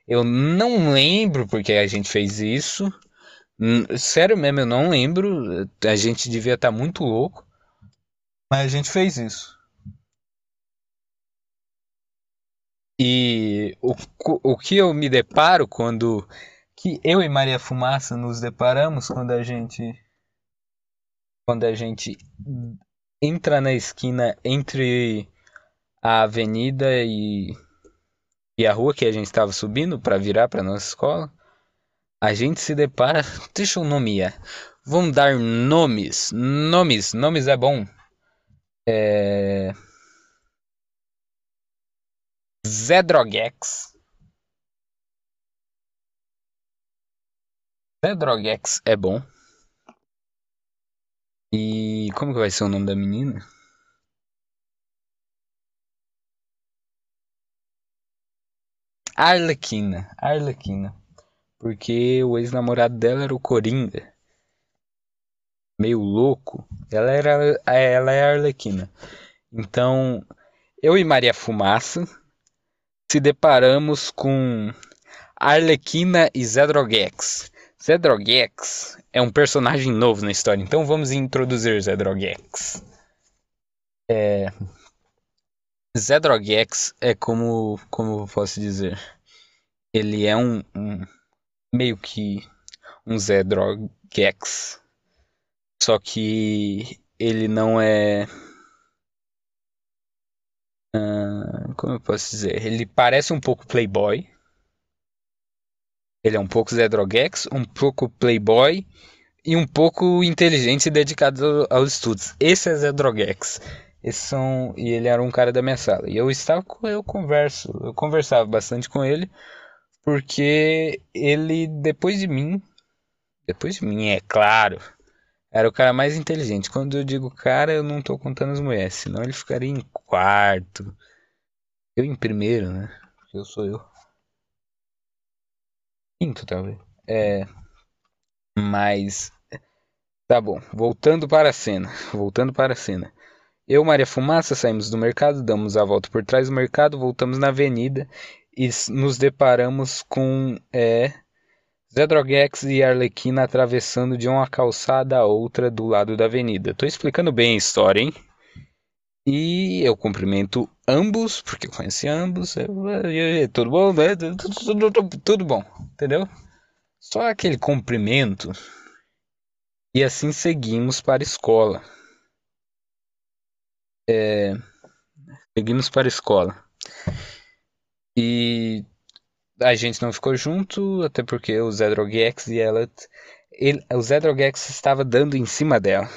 Eu não lembro porque a gente fez isso. Sério mesmo, eu não lembro. A gente devia estar tá muito louco. Mas a gente fez isso. E o, o que eu me deparo quando. Que eu e Maria Fumaça nos deparamos quando a gente. Quando a gente entra na esquina entre a avenida e, e a rua que a gente estava subindo para virar para nossa escola. A gente se depara. Nomear. Vamos dar nomes. Nomes. Nomes é bom. É. Zé Droguex. Zé Droguex é bom. E como que vai ser o nome da menina? Arlequina. Arlequina. Porque o ex-namorado dela era o Coringa. Meio louco. Ela era ela é a Arlequina. Então, eu e Maria Fumaça se deparamos com Arlequina e Zedrogex. Zedrogex é um personagem novo na história, então vamos introduzir Zedrogex. É... Zedrogex é como, como posso dizer, ele é um, um meio que um Zedrogex, só que ele não é Uh, como eu posso dizer? Ele parece um pouco playboy. Ele é um pouco Zé Drogex, um pouco playboy e um pouco inteligente e dedicado aos estudos. Esse é Zé Drogex. São e ele era um cara da minha sala. E eu estava com eu converso, eu conversava bastante com ele porque ele depois de mim, depois de mim é claro, era o cara mais inteligente. Quando eu digo cara, eu não tô contando as mulheres, senão ele ficaria em quarto. Eu em primeiro, né? Eu sou eu. Quinto, talvez. É. Mas. Tá bom, voltando para a cena. Voltando para a cena. Eu, Maria Fumaça, saímos do mercado, damos a volta por trás do mercado, voltamos na avenida e nos deparamos com é, Zé Droguex e Arlequina atravessando de uma calçada a outra do lado da avenida. Tô explicando bem a história, hein? E eu cumprimento ambos, porque eu conheci ambos. tudo bom, né? Tudo, tudo, tudo, tudo bom, entendeu? Só aquele cumprimento. E assim seguimos para a escola. É, seguimos para a escola. E a gente não ficou junto, até porque o Zedrogex e ela. Ele, o Zedrogex estava dando em cima dela.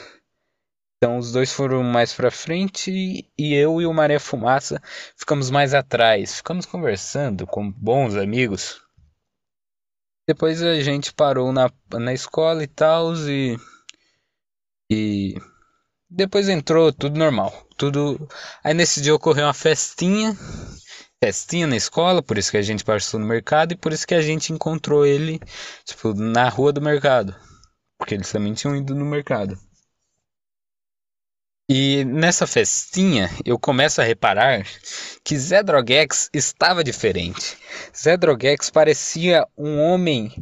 Então os dois foram mais pra frente e eu e o Maré Fumaça ficamos mais atrás. Ficamos conversando com bons amigos. Depois a gente parou na, na escola e tal e. E. Depois entrou tudo normal. Tudo. Aí nesse dia ocorreu uma festinha festinha na escola, por isso que a gente passou no mercado e por isso que a gente encontrou ele, tipo, na rua do mercado. Porque eles também tinham ido no mercado. E nessa festinha eu começo a reparar que Zé Droguex estava diferente. Zé Droguex parecia um homem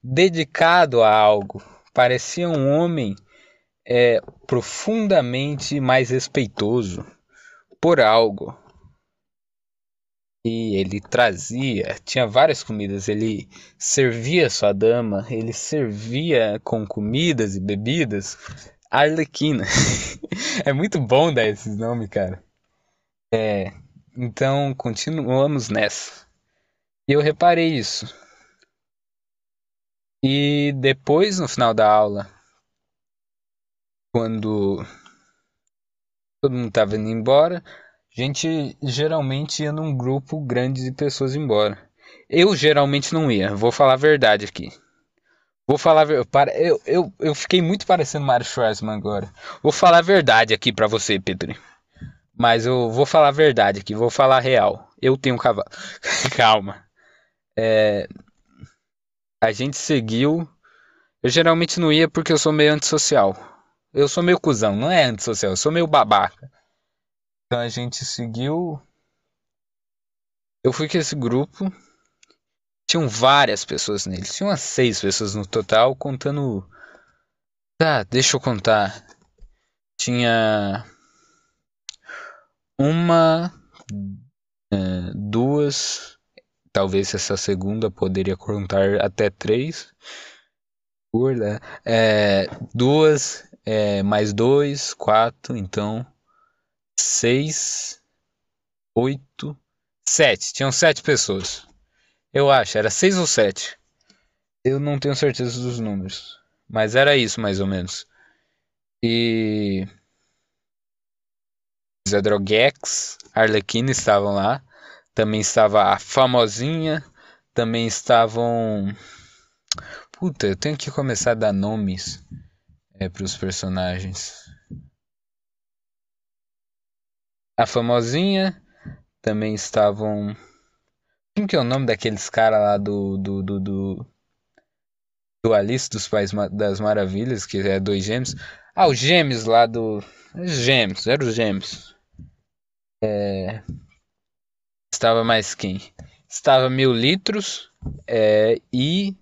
dedicado a algo, parecia um homem é, profundamente mais respeitoso por algo. E ele trazia, tinha várias comidas, ele servia sua dama, ele servia com comidas e bebidas Arlequina. é muito bom dar esses nomes, cara. É, então continuamos nessa. E eu reparei isso. E depois, no final da aula, quando todo mundo estava indo embora, a gente geralmente ia num grupo grande de pessoas embora. Eu geralmente não ia, vou falar a verdade aqui. Vou falar. Eu, eu, eu fiquei muito parecendo Mario Schwarzman agora. Vou falar a verdade aqui pra você, Petri. Mas eu vou falar a verdade aqui, vou falar a real. Eu tenho um cavalo. Calma. É, a gente seguiu. Eu geralmente não ia porque eu sou meio antissocial. Eu sou meio cuzão, não é antissocial, eu sou meio babaca. Então a gente seguiu. Eu fui com esse grupo. Tinham várias pessoas neles. Tinham umas seis pessoas no total, contando. Tá, deixa eu contar. Tinha. Uma. É, duas. Talvez essa segunda poderia contar até três. É, duas, é, mais dois, quatro, então. Seis. Oito. Sete. Tinham sete pessoas. Eu acho, era 6 ou 7. Eu não tenho certeza dos números. Mas era isso, mais ou menos. E. Zedrogex, Arlequina estavam lá. Também estava a famosinha. Também estavam. Puta, eu tenho que começar a dar nomes é, para os personagens. A famosinha. Também estavam como que é o nome daqueles caras lá do, do, do, do, do Alice dos Pais das Maravilhas, que é dois gêmeos? Ah, os gêmeos lá do. Os gêmeos, eram os gêmeos. É... Estava mais quem? Estava mil litros é... e.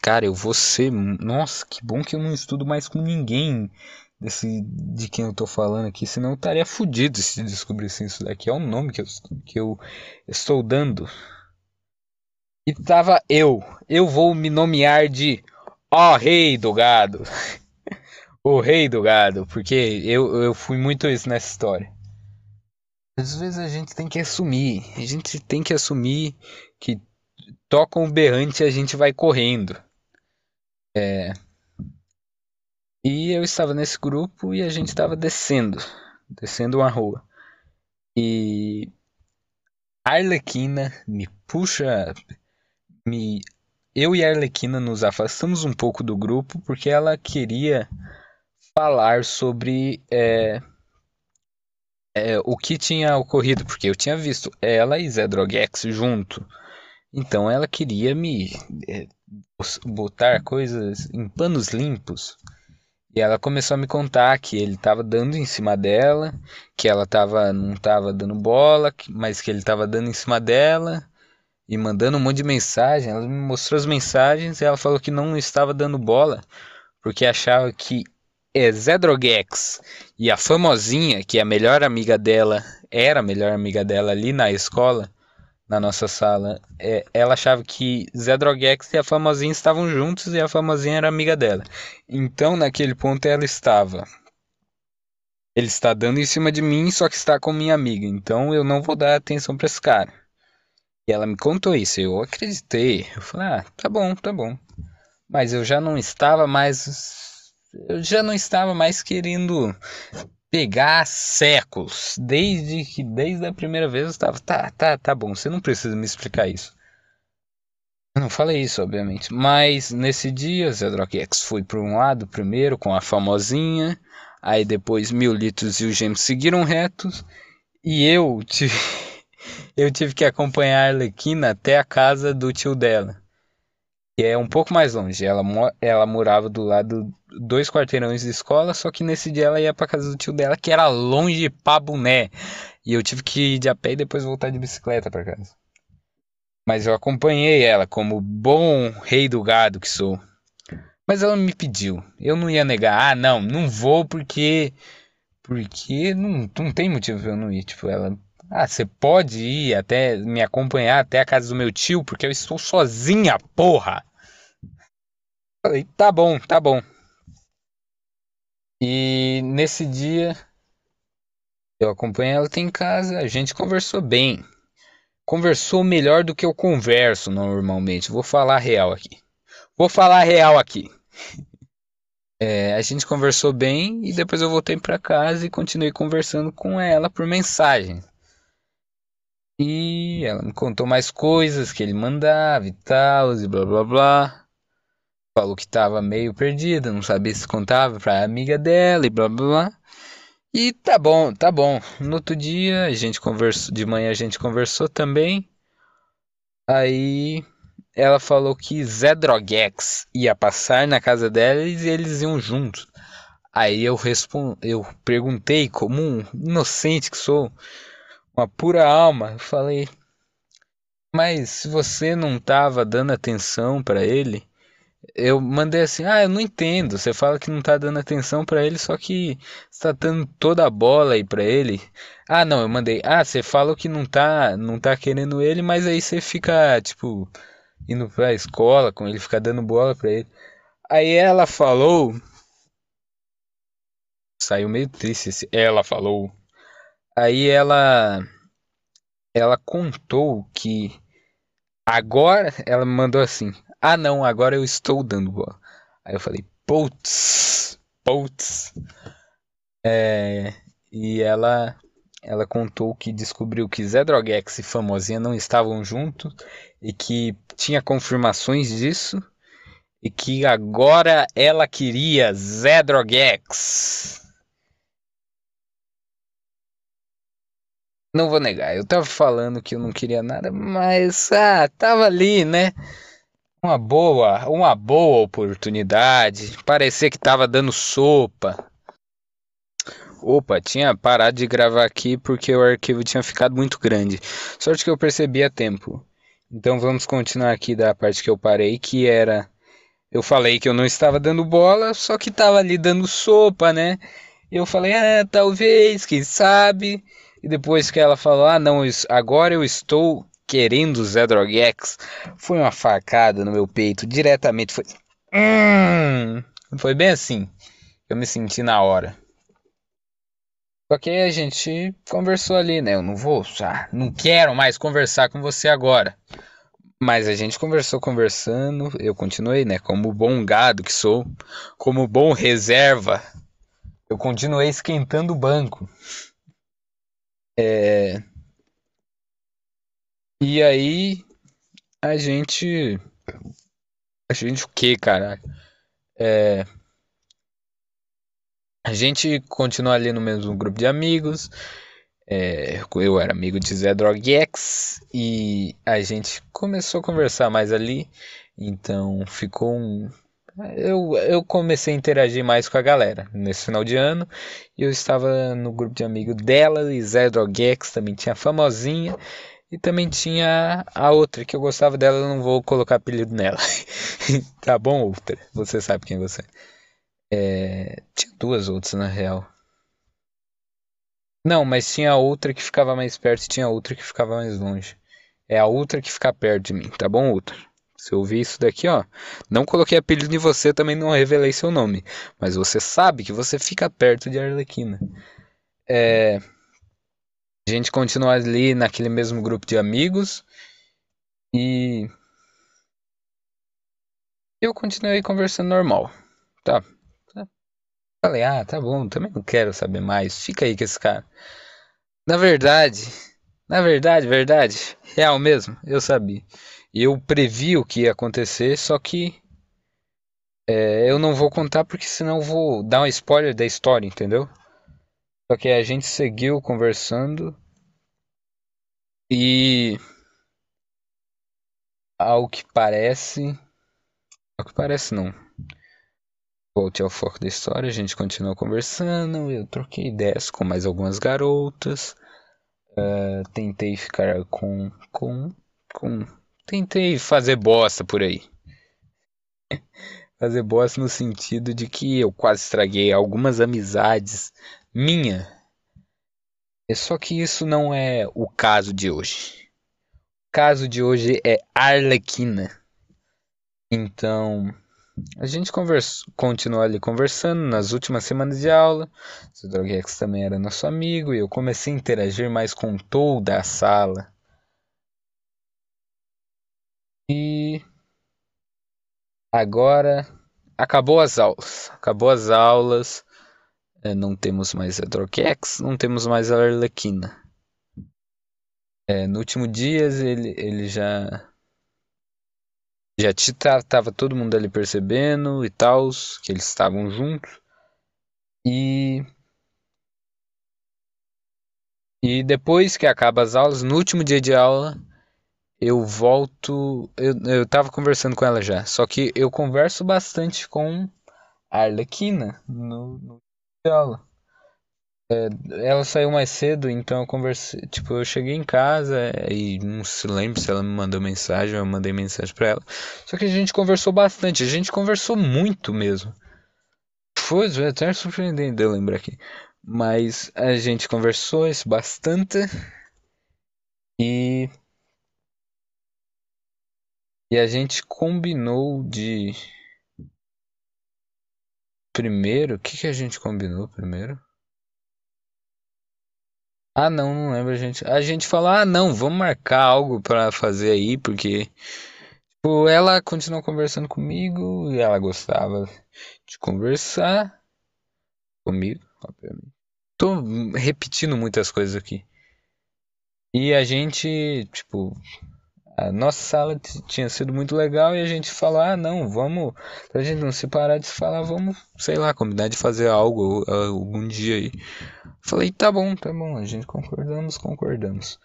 Cara, eu vou ser. Nossa, que bom que eu não estudo mais com ninguém desse de quem eu tô falando aqui, senão eu estaria fudido se descobrisse isso daqui. É o nome que eu, que eu estou dando. E tava eu. Eu vou me nomear de Ó Rei do Gado. o Rei do Gado, porque eu, eu fui muito isso nessa história. Às vezes a gente tem que assumir. A gente tem que assumir que toca um berrante e a gente vai correndo. É. E eu estava nesse grupo e a gente estava descendo, descendo uma rua. E a Arlequina me puxa, me eu e a Arlequina nos afastamos um pouco do grupo porque ela queria falar sobre é, é, o que tinha ocorrido, porque eu tinha visto ela e Zé Drogex junto. Então ela queria me é, botar coisas em panos limpos. E ela começou a me contar que ele estava dando em cima dela, que ela tava, não estava dando bola, mas que ele estava dando em cima dela e mandando um monte de mensagem. Ela me mostrou as mensagens e ela falou que não estava dando bola porque achava que é Zé Droguex e a famosinha, que é a melhor amiga dela, era a melhor amiga dela ali na escola, na nossa sala, é, ela achava que Zé Droguex e a famosinha estavam juntos e a famosinha era amiga dela. Então, naquele ponto, ela estava. Ele está dando em cima de mim, só que está com minha amiga. Então, eu não vou dar atenção para esse cara. E ela me contou isso. Eu acreditei. Eu falei, ah, tá bom, tá bom. Mas eu já não estava mais. Eu já não estava mais querendo pegar séculos. Desde que desde a primeira vez eu estava, tá, tá, tá bom, você não precisa me explicar isso. Eu não falei isso, obviamente. Mas nesse dia, Zé X foi para um lado primeiro com a famosinha. Aí depois Mil Litros e o Gêmeos seguiram retos. E eu tive, eu tive que acompanhar a Arlequina até a casa do tio dela. Que é um pouco mais longe. Ela, ela morava do lado dois quarteirões de escola, só que nesse dia ela ia pra casa do tio dela, que era longe pra boné. E eu tive que ir de a pé e depois voltar de bicicleta pra casa. Mas eu acompanhei ela como bom rei do gado que sou. Mas ela me pediu. Eu não ia negar. Ah, não, não vou porque porque não, não tem motivo pra eu não ir. Tipo, ela. Ah, você pode ir até me acompanhar até a casa do meu tio, porque eu estou sozinha, porra! Falei, tá bom, tá bom. E nesse dia eu acompanhei ela até em casa, a gente conversou bem. Conversou melhor do que eu converso normalmente. Vou falar real aqui. Vou falar real aqui. É, a gente conversou bem e depois eu voltei pra casa e continuei conversando com ela por mensagem. E ela me contou mais coisas que ele mandava e tal, e blá blá blá. Falou que tava meio perdida, não sabia se contava pra amiga dela e blá blá blá. E tá bom, tá bom. No outro dia a gente conversou, de manhã a gente conversou também. Aí ela falou que Zé Droguex ia passar na casa dela e eles iam juntos. Aí eu respon... eu perguntei como um inocente que sou, uma pura alma, eu falei: "Mas se você não tava dando atenção pra ele?" Eu mandei assim: "Ah, eu não entendo. Você fala que não tá dando atenção pra ele, só que você tá dando toda a bola aí pra ele." Ah, não, eu mandei: "Ah, você fala que não tá, não tá querendo ele, mas aí você fica tipo indo pra escola com ele, ficar dando bola pra ele." Aí ela falou, saiu meio triste esse ela falou. Aí ela ela contou que agora ela mandou assim: "Ah, não, agora eu estou dando bola." Aí eu falei: "Putz, putz." É, e ela ela contou que descobriu que Zé Droguex e Famosinha não estavam juntos e que tinha confirmações disso e que agora ela queria Zé Droguex. Não vou negar, eu tava falando que eu não queria nada, mas ah, tava ali, né? Uma boa, uma boa oportunidade. Parecia que tava dando sopa. Opa, tinha parado de gravar aqui porque o arquivo tinha ficado muito grande. Sorte que eu percebi a tempo. Então vamos continuar aqui da parte que eu parei, que era eu falei que eu não estava dando bola, só que tava ali dando sopa, né? E eu falei, ah, talvez, quem sabe. E depois que ela falou, ah, não, agora eu estou querendo Zé Droguex, foi uma facada no meu peito, diretamente. Foi. Hum, foi bem assim. Eu me senti na hora. Só que a gente conversou ali, né? Eu não vou, ah, não quero mais conversar com você agora. Mas a gente conversou, conversando. Eu continuei, né? Como bom gado que sou, como bom reserva, eu continuei esquentando o banco. É... E aí a gente. A gente o que, caralho? É... A gente continua ali no mesmo grupo de amigos. É, eu era amigo de Zé Droguex e a gente começou a conversar mais ali. Então ficou um. Eu, eu comecei a interagir mais com a galera nesse final de ano. E eu estava no grupo de amigos dela e Zé Droguex também tinha a famosinha. E também tinha a outra que eu gostava dela, não vou colocar apelido nela. tá bom, outra? Você sabe quem você é. É, tinha duas outras na real. Não, mas tinha outra que ficava mais perto e tinha outra que ficava mais longe. É a outra que fica perto de mim, tá bom, outra? Se eu ouvir isso daqui, ó, não coloquei apelido em você, também não revelei seu nome, mas você sabe que você fica perto de Arlequina. É, a gente continua ali naquele mesmo grupo de amigos e eu continuei conversando normal, tá? Falei, ah, tá bom, também não quero saber mais. Fica aí com esse cara. Na verdade, na verdade, verdade, real mesmo, eu sabia. Eu previ o que ia acontecer, só que é, eu não vou contar porque senão vou dar um spoiler da história, entendeu? Só que a gente seguiu conversando e ao que parece Ao que parece, não. Volte ao foco da história, a gente continuou conversando, eu troquei ideias com mais algumas garotas. Uh, tentei ficar com, com. com. Tentei fazer bosta por aí. fazer bosta no sentido de que eu quase estraguei algumas amizades minha. É só que isso não é o caso de hoje. O caso de hoje é Arlequina. Então, a gente conversou, continuou ali conversando nas últimas semanas de aula. O Drogex também era nosso amigo e eu comecei a interagir mais com toda a sala. E agora acabou as aulas. Acabou as aulas. É, não temos mais a Drogex, não temos mais a Arlequina. É, no último dia ele, ele já já tava todo mundo ali percebendo e tal, que eles estavam juntos. E e depois que acaba as aulas, no último dia de aula, eu volto. Eu, eu tava conversando com ela já. Só que eu converso bastante com a Arlequina no, no aula. É, ela saiu mais cedo, então eu conversei. Tipo, eu cheguei em casa e não se lembro se ela me mandou mensagem ou eu mandei mensagem pra ela. Só que a gente conversou bastante, a gente conversou muito mesmo. Foi até surpreendente eu lembrar aqui. Mas a gente conversou isso bastante. E. E a gente combinou de. Primeiro, o que, que a gente combinou primeiro? Ah, não, não lembro. A gente, a gente falou, ah, não, vamos marcar algo pra fazer aí, porque tipo, ela continuou conversando comigo e ela gostava de conversar comigo, obviamente. Tô repetindo muitas coisas aqui. E a gente, tipo, a nossa sala tinha sido muito legal e a gente falou, ah, não, vamos, pra gente não se parar de falar, vamos, sei lá, combinar de fazer algo algum dia aí. Falei, tá bom, tá bom, a gente concordamos, concordamos.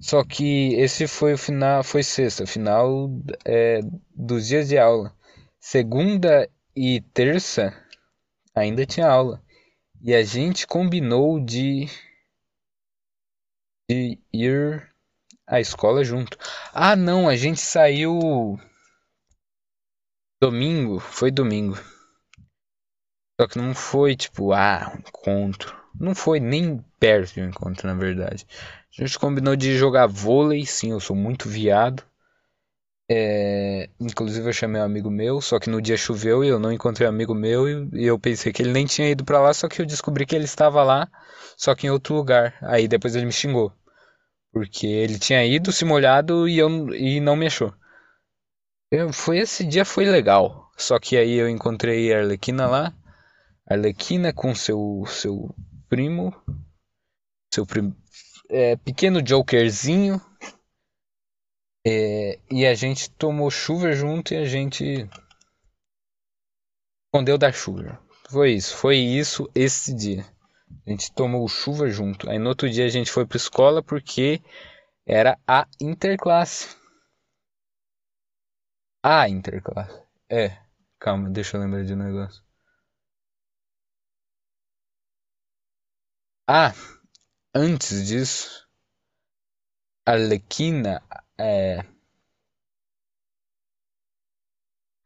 Só que esse foi o final, foi sexta, final é, dos dias de aula. Segunda e terça ainda tinha aula. E a gente combinou de, de ir à escola junto. Ah, não, a gente saiu domingo, foi domingo. Só que não foi tipo, ah, um encontro. Não foi nem perto de um encontro, na verdade. A gente combinou de jogar vôlei, sim, eu sou muito viado. É, inclusive eu chamei um amigo meu, só que no dia choveu e eu não encontrei um amigo meu e, eu pensei que ele nem tinha ido para lá, só que eu descobri que ele estava lá, só que em outro lugar. Aí depois ele me xingou, porque ele tinha ido se molhado e eu e não me achou. Eu, foi esse dia foi legal, só que aí eu encontrei a Arlequina lá, a Arlequina com seu seu primo, seu prim, é, pequeno Jokerzinho. É, e a gente tomou chuva junto e a gente escondeu da chuva. Foi isso, foi isso esse dia. A gente tomou chuva junto. Aí no outro dia a gente foi pra escola porque era a interclasse. A interclasse. É, calma, deixa eu lembrar de um negócio. Ah, antes disso, Arlequina é,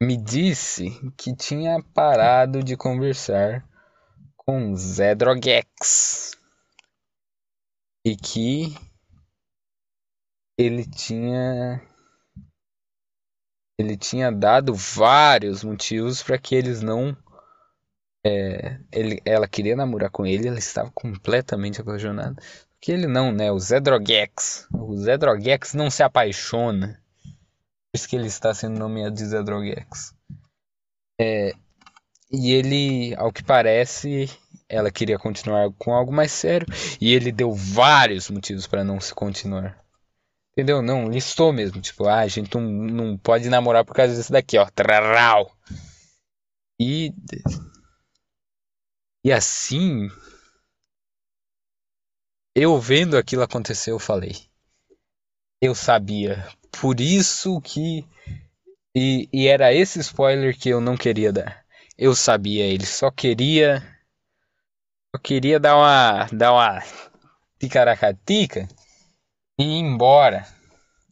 me disse que tinha parado de conversar com Zé Droguex e que ele tinha ele tinha dado vários motivos para que eles não é, ele, ela queria namorar com ele, ela estava completamente apaixonada. Que ele não, né? O Zé Droguex. O Zé Droguex não se apaixona. Por isso que ele está sendo nomeado de Zé Droguex. É, e ele, ao que parece, ela queria continuar com algo mais sério. E ele deu vários motivos para não se continuar. Entendeu? Não, listou mesmo. Tipo, ah, a gente não, não pode namorar por causa disso daqui, ó. Trarau. E e assim, eu vendo aquilo acontecer, eu falei. Eu sabia. Por isso que E, e era esse spoiler que eu não queria dar. Eu sabia, ele só queria. Só queria dar uma. dar uma ticaracatica e ir embora.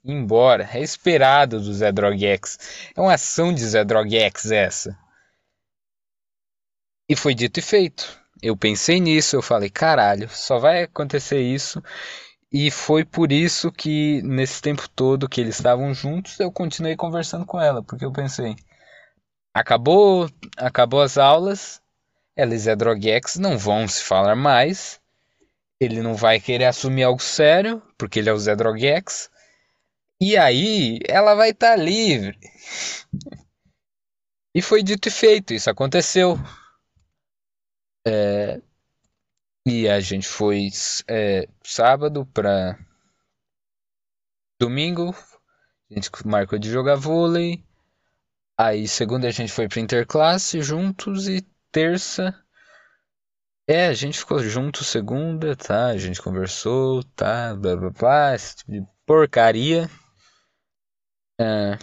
Ir embora. É esperado do Zé Droguex. É uma ação de Zé Droguex essa. E foi dito e feito. Eu pensei nisso, eu falei, caralho, só vai acontecer isso. E foi por isso que, nesse tempo todo que eles estavam juntos, eu continuei conversando com ela, porque eu pensei, acabou, acabou as aulas, ela e Zé Droguex não vão se falar mais, ele não vai querer assumir algo sério, porque ele é o Zé Droguex, e aí ela vai estar tá livre. e foi dito e feito, isso aconteceu. É, e a gente foi é, sábado para domingo. A gente marcou de jogar vôlei. Aí segunda a gente foi pra interclasse juntos e terça. É, a gente ficou junto segunda, tá? A gente conversou, tá? Blá blá blá, esse tipo de porcaria. É.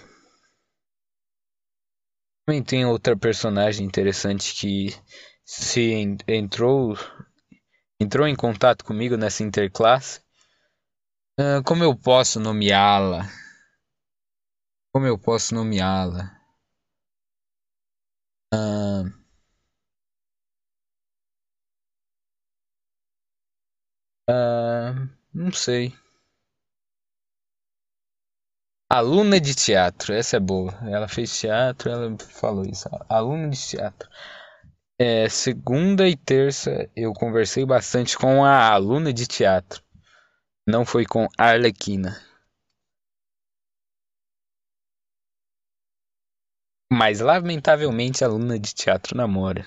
Também tem outra personagem interessante que se entrou entrou em contato comigo nessa interclasse. Uh, como eu posso nomeá-la? Como eu posso nomeá-la? Uh, uh, não sei. Aluna de teatro, essa é boa. Ela fez teatro, ela falou isso. Aluna de teatro. É, segunda e terça eu conversei bastante com a aluna de teatro. Não foi com a Arlequina. Mas lamentavelmente a aluna de teatro namora.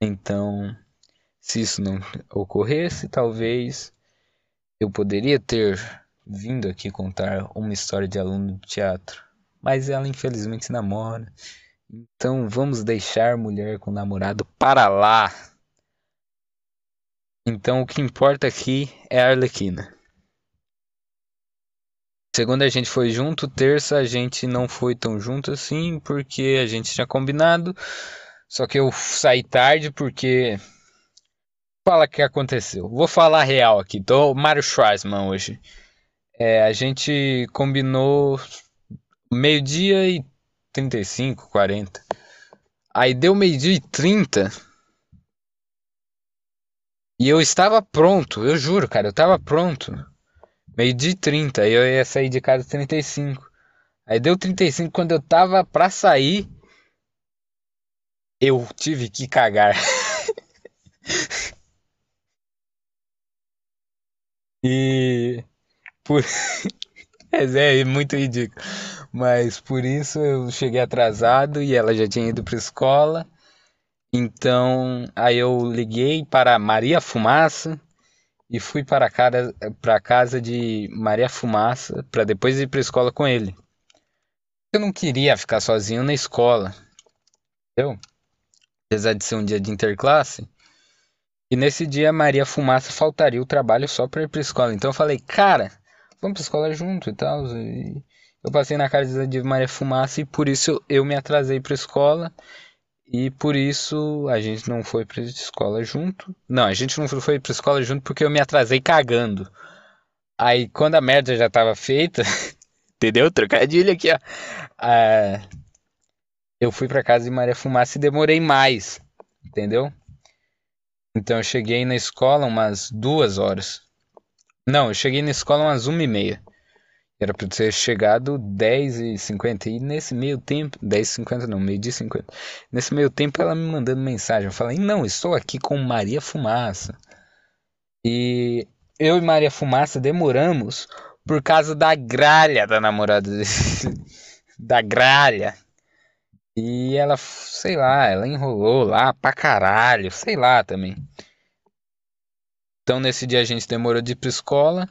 Então, se isso não ocorresse, talvez eu poderia ter vindo aqui contar uma história de aluno de teatro. Mas ela infelizmente namora. Então vamos deixar mulher com namorado para lá. Então o que importa aqui é a Arlequina. Segunda a gente foi junto, terça a gente não foi tão junto assim, porque a gente tinha combinado. Só que eu saí tarde porque. Fala o que aconteceu. Vou falar real aqui. Tô Mário Schwarzman hoje. É, a gente combinou meio-dia e 35, 40. Aí deu meio-dia e 30. E eu estava pronto, eu juro, cara, eu estava pronto. Meio-dia e 30, aí eu ia sair de casa 35. Aí deu 35 quando eu tava pra sair. Eu tive que cagar. e por é, é muito ridículo. Mas por isso eu cheguei atrasado e ela já tinha ido para escola. Então aí eu liguei para Maria Fumaça e fui para casa, para casa de Maria Fumaça para depois ir para escola com ele. Eu não queria ficar sozinho na escola. Entendeu? Apesar de ser um dia de interclasse. E nesse dia Maria Fumaça faltaria o trabalho só para ir para a escola. Então eu falei, cara, vamos pra escola junto e tal. E eu passei na casa de Maria Fumaça e por isso eu me atrasei pra escola. E por isso a gente não foi pra escola junto. Não, a gente não foi pra escola junto porque eu me atrasei cagando. Aí quando a merda já tava feita, entendeu? Trocadilho aqui, ó. Ah, eu fui pra casa de Maria Fumaça e demorei mais, entendeu? Então eu cheguei na escola umas duas horas. Não, eu cheguei na escola umas uma e meia. Era pra ter chegado 10 e 50 e nesse meio tempo, 10 e 50 não, meio dia 50. Nesse meio tempo ela me mandando mensagem, eu falei: "Não, estou aqui com Maria Fumaça". E eu e Maria Fumaça demoramos por causa da gralha da namorada dele. da gralha. E ela, sei lá, ela enrolou lá pra caralho, sei lá também. Então nesse dia a gente demorou de ir pra escola.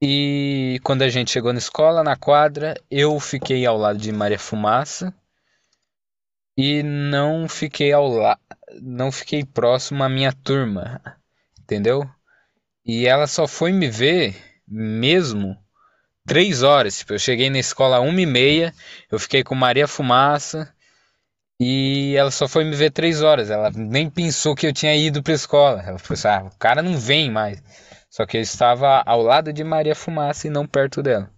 E quando a gente chegou na escola, na quadra, eu fiquei ao lado de Maria Fumaça e não fiquei ao lado, não fiquei próximo à minha turma, entendeu? E ela só foi me ver mesmo três horas. Tipo, eu cheguei na escola uma e meia, eu fiquei com Maria Fumaça e ela só foi me ver três horas. Ela nem pensou que eu tinha ido pra escola. Ela falou assim: ah, o cara não vem mais. Só que eu estava ao lado de Maria Fumaça e não perto dela.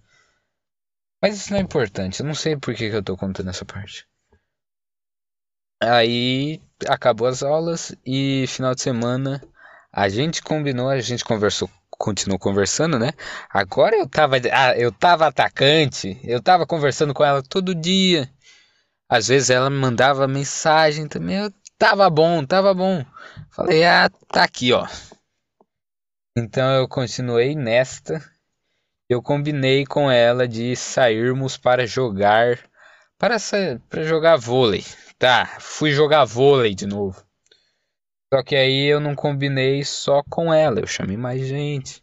Mas isso não é importante. Eu não sei por que, que eu tô contando essa parte. Aí acabou as aulas e final de semana a gente combinou, a gente conversou, continuou conversando, né? Agora eu tava, ah, eu tava atacante, eu tava conversando com ela todo dia. Às vezes ela me mandava mensagem também, eu tava bom, tava bom. Falei, ah, tá aqui, ó. Então eu continuei nesta. Eu combinei com ela de sairmos para jogar, para, para jogar vôlei. Tá, fui jogar vôlei de novo. Só que aí eu não combinei só com ela, eu chamei mais gente.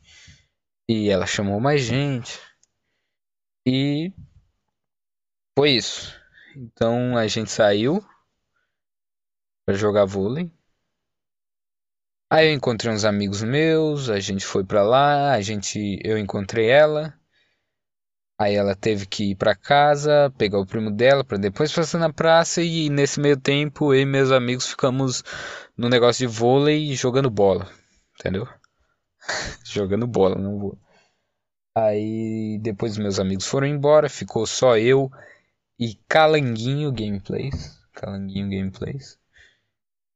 E ela chamou mais gente. E foi isso. Então a gente saiu para jogar vôlei. Aí eu encontrei uns amigos meus, a gente foi para lá, a gente eu encontrei ela. Aí ela teve que ir para casa, pegar o primo dela para depois passar na praça e nesse meio tempo eu e meus amigos ficamos no negócio de vôlei jogando bola, entendeu? jogando bola, não vou. Aí depois meus amigos foram embora, ficou só eu e Calanguinho Gameplays, Calanguinho Gameplays.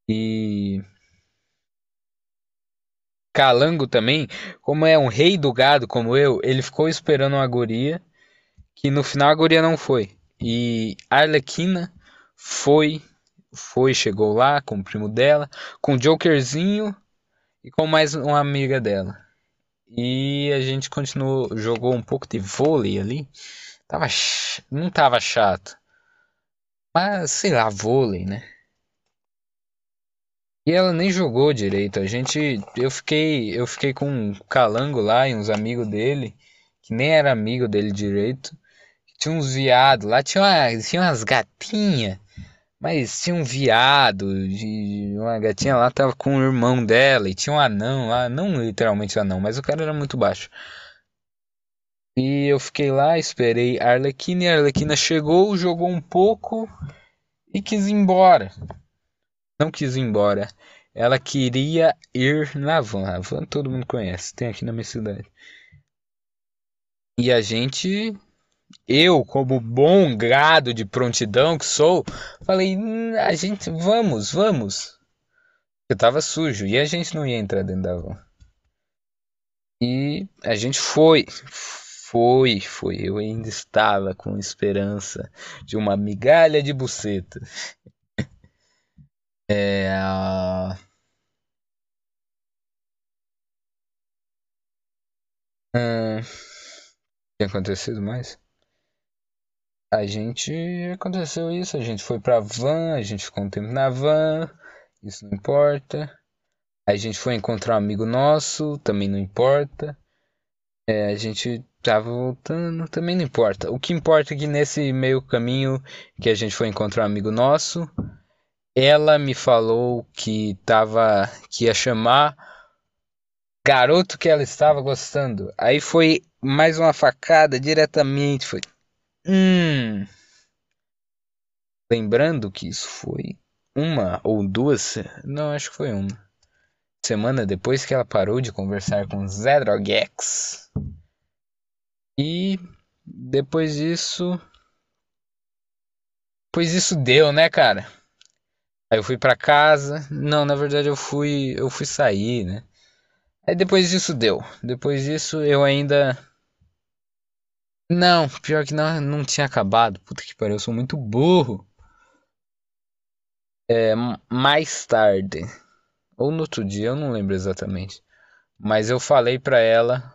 E Calango também, como é um rei do gado como eu, ele ficou esperando uma guria que no final a guria não foi. E Arlequina foi, foi, chegou lá com o primo dela, com o Jokerzinho e com mais uma amiga dela. E a gente continuou, jogou um pouco de vôlei ali. Tava, não tava chato. Mas sei lá, vôlei, né? E ela nem jogou direito. A gente, eu fiquei, eu fiquei com um calango lá e uns amigos dele que nem era amigo dele direito. Tinha uns viados lá, tinha, uma, tinha umas gatinhas. Mas tinha um viado, de uma gatinha lá tava com o irmão dela e tinha um anão lá, não literalmente um anão, mas o cara era muito baixo. E eu fiquei lá, esperei a Arlequina e a Arlequina chegou, jogou um pouco e quis ir embora. Não quis ir embora. Ela queria ir na van. A van todo mundo conhece, tem aqui na minha cidade. E a gente eu, como bom gado de prontidão que sou, falei: hum, a gente, vamos, vamos. Eu tava sujo e a gente não ia entrar dentro da van. E a gente foi, foi, foi. Eu ainda estava com esperança de uma migalha de buceta. é. Hum, tem acontecido mais? A gente aconteceu isso, a gente foi pra van, a gente ficou um tempo na van, isso não importa. A gente foi encontrar um amigo nosso, também não importa. É, a gente tava voltando, também não importa. O que importa é que nesse meio caminho que a gente foi encontrar um amigo nosso, ela me falou que tava que ia chamar garoto que ela estava gostando. Aí foi mais uma facada diretamente, foi Hum. Lembrando que isso foi uma ou duas. Não, acho que foi uma. Semana depois que ela parou de conversar com Zedrogex. E depois disso. Pois isso deu, né, cara? Aí eu fui para casa. Não, na verdade eu fui, eu fui sair, né? Aí depois disso deu. Depois disso eu ainda não, pior que não, não tinha acabado. Puta que pariu, eu sou muito burro. É, mais tarde, ou no outro dia, eu não lembro exatamente. Mas eu falei pra ela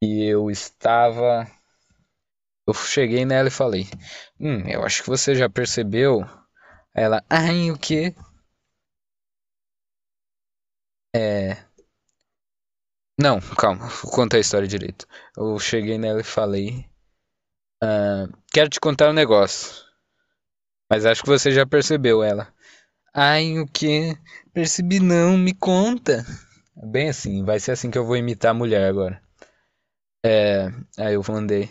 que eu estava. Eu cheguei nela e falei: Hum, eu acho que você já percebeu. Ela, ai, o quê? É. Não, calma, vou contar a história direito. Eu cheguei nela e falei: ah, Quero te contar um negócio. Mas acho que você já percebeu ela. Ai, o que? Percebi não, me conta. Bem assim, vai ser assim que eu vou imitar a mulher agora. É, aí eu mandei.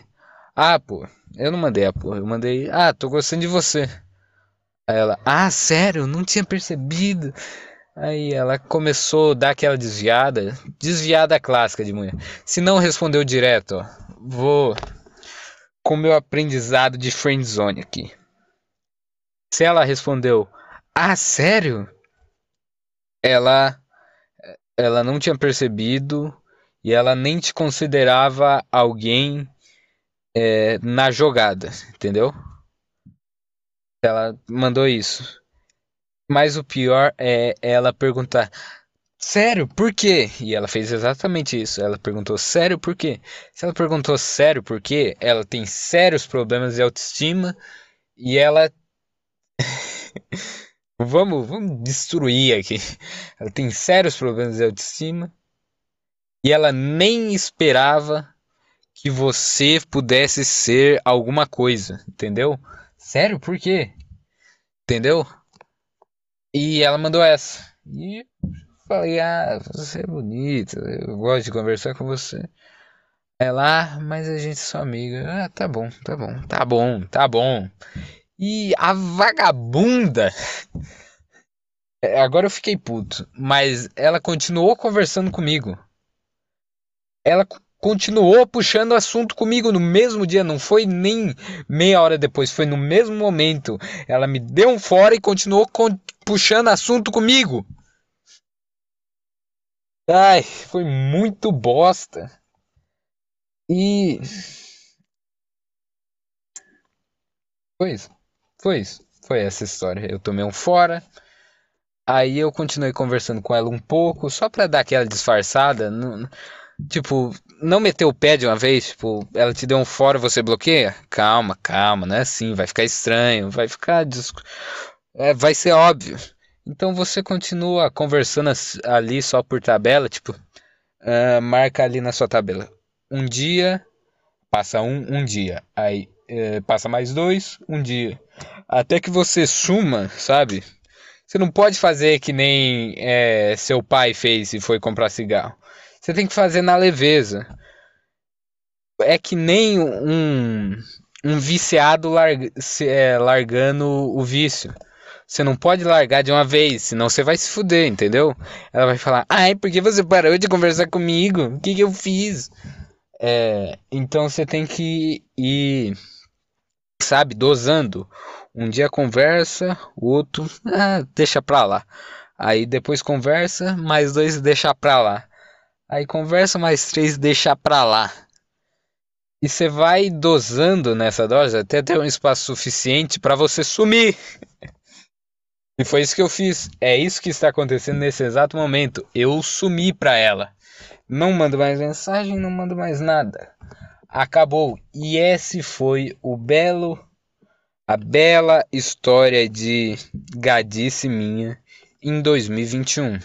Ah, pô, eu não mandei a porra, eu mandei. Ah, tô gostando de você. Aí ela, ah, sério, não tinha percebido. Aí ela começou a dar aquela desviada, desviada clássica de mulher. Se não respondeu direto, ó, vou com meu aprendizado de friendzone aqui. Se ela respondeu, ah, sério? Ela, ela não tinha percebido e ela nem te considerava alguém é, na jogada, entendeu? Ela mandou isso. Mas o pior é ela perguntar: Sério, por quê? E ela fez exatamente isso. Ela perguntou: Sério, por quê? Se ela perguntou sério por quê, ela tem sérios problemas de autoestima e ela. vamos, vamos destruir aqui. Ela tem sérios problemas de autoestima e ela nem esperava que você pudesse ser alguma coisa, entendeu? Sério, por quê? Entendeu? E ela mandou essa. E falei, ah, você é bonita, eu gosto de conversar com você. Ela, ah, mas a gente é só amiga. Ah, tá bom, tá bom, tá bom, tá bom. E a vagabunda. Agora eu fiquei puto, mas ela continuou conversando comigo. Ela continuou puxando assunto comigo no mesmo dia, não foi nem meia hora depois, foi no mesmo momento. Ela me deu um fora e continuou puxando assunto comigo. Ai, foi muito bosta. E. Foi isso. Foi isso. Foi essa história. Eu tomei um fora. Aí eu continuei conversando com ela um pouco, só pra dar aquela disfarçada. Tipo, não meteu o pé de uma vez, tipo, ela te deu um fora, você bloqueia? Calma, calma, não é assim, vai ficar estranho, vai ficar. É, vai ser óbvio. Então você continua conversando ali só por tabela, tipo, uh, marca ali na sua tabela. Um dia, passa um, um dia. Aí uh, passa mais dois, um dia. Até que você suma, sabe? Você não pode fazer que nem é, seu pai fez e foi comprar cigarro. Você tem que fazer na leveza. É que nem um, um viciado larg, é, largando o vício. Você não pode largar de uma vez, senão você vai se fuder, entendeu? Ela vai falar, ai, por que você parou de conversar comigo? O que, que eu fiz? É, então você tem que ir, sabe, dosando. Um dia conversa, o outro, ah, deixa pra lá. Aí depois conversa, mais dois deixa pra lá. Aí conversa mais três, deixa pra lá. E você vai dosando nessa dose até ter um espaço suficiente para você sumir. E foi isso que eu fiz. É isso que está acontecendo nesse exato momento. Eu sumi para ela. Não mando mais mensagem, não mando mais nada. Acabou. E esse foi o belo a bela história de Gadice minha em 2021.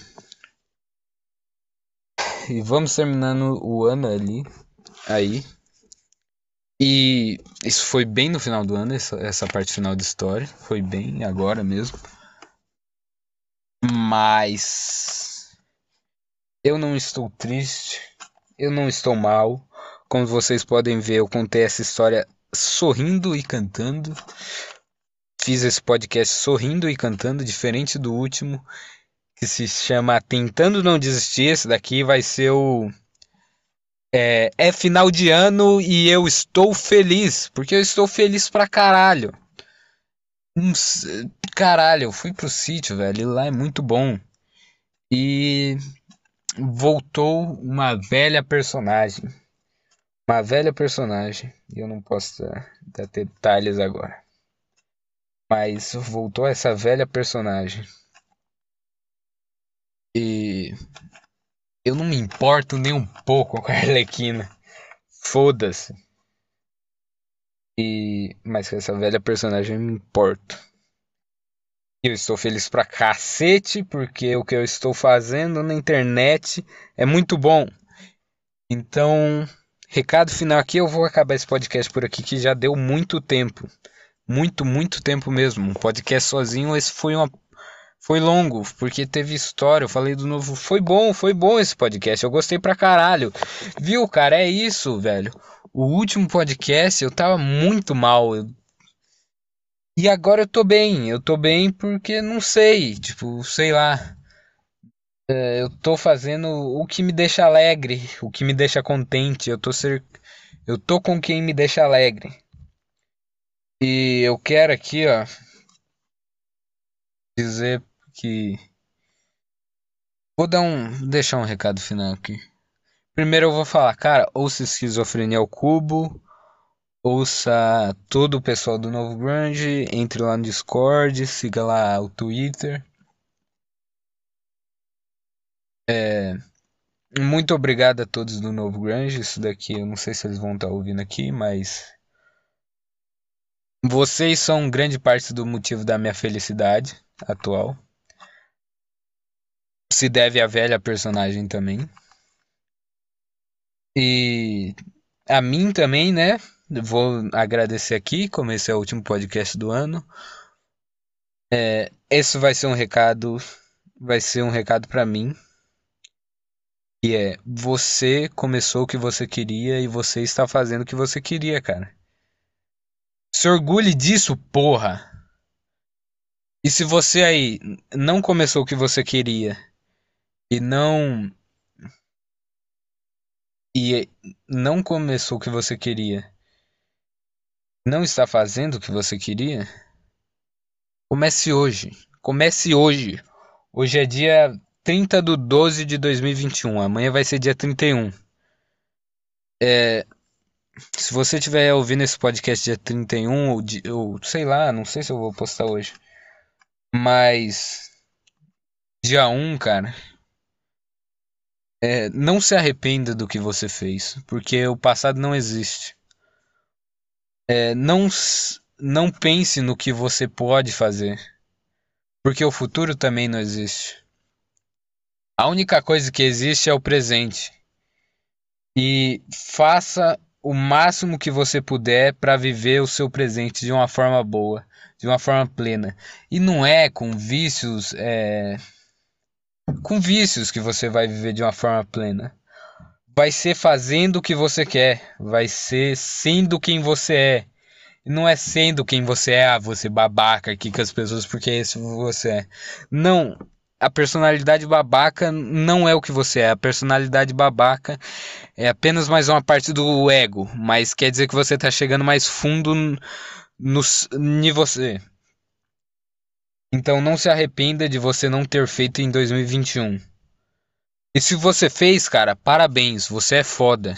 E vamos terminando o ano ali. Aí. E isso foi bem no final do ano, essa, essa parte final da história. Foi bem agora mesmo. Mas. Eu não estou triste. Eu não estou mal. Como vocês podem ver, eu contei essa história sorrindo e cantando. Fiz esse podcast sorrindo e cantando, diferente do último que se chama Tentando Não Desistir. Esse daqui vai ser o. É, é final de ano e eu estou feliz, porque eu estou feliz pra caralho. Caralho, eu fui pro sítio, velho, e lá é muito bom. E voltou uma velha personagem. Uma velha personagem. E eu não posso dar, dar detalhes agora. Mas voltou essa velha personagem. E eu não me importo nem um pouco com a Arlequina. Foda-se. E mas com essa velha personagem eu me importo. Eu estou feliz pra cacete porque o que eu estou fazendo na internet é muito bom. Então, recado final aqui, eu vou acabar esse podcast por aqui que já deu muito tempo. Muito, muito tempo mesmo. Um podcast sozinho, esse foi uma Foi longo, porque teve história. Eu falei do novo. Foi bom, foi bom esse podcast. Eu gostei pra caralho. Viu, cara? É isso, velho. O último podcast eu tava muito mal. Eu... E agora eu tô bem. Eu tô bem porque não sei. Tipo, sei lá. É, eu tô fazendo o que me deixa alegre, o que me deixa contente. Eu tô ser. Eu tô com quem me deixa alegre. E eu quero aqui, ó, dizer que vou dar um deixar um recado final aqui. Primeiro eu vou falar, cara, ouça Esquizofrenia ao Cubo, ouça todo o pessoal do Novo Grande, entre lá no Discord, siga lá o Twitter. É, muito obrigado a todos do Novo Grande. Isso daqui eu não sei se eles vão estar ouvindo aqui, mas vocês são grande parte do motivo da minha felicidade atual. Se deve à velha personagem também. E a mim também, né? Vou agradecer aqui, como esse é o último podcast do ano. É, esse vai ser um recado, vai ser um recado para mim, que é você começou o que você queria e você está fazendo o que você queria, cara. Se orgulhe disso, porra. E se você aí não começou o que você queria e não e não começou o que você queria, não está fazendo o que você queria, comece hoje. Comece hoje. Hoje é dia 30 de 12 de 2021. Amanhã vai ser dia 31. É, se você estiver ouvindo esse podcast dia 31, ou, ou sei lá, não sei se eu vou postar hoje. Mas. Dia 1, cara. É, não se arrependa do que você fez, porque o passado não existe. É, não, não pense no que você pode fazer, porque o futuro também não existe. A única coisa que existe é o presente. E faça o máximo que você puder para viver o seu presente de uma forma boa, de uma forma plena. E não é com vícios, é... com vícios que você vai viver de uma forma plena. Vai ser fazendo o que você quer, vai ser sendo quem você é. Não é sendo quem você é, ah, você babaca aqui com as pessoas porque é esse você é. Não, a personalidade babaca não é o que você é. A personalidade babaca é apenas mais uma parte do ego, mas quer dizer que você está chegando mais fundo no, em você. Então não se arrependa de você não ter feito em 2021. E se você fez, cara, parabéns, você é foda.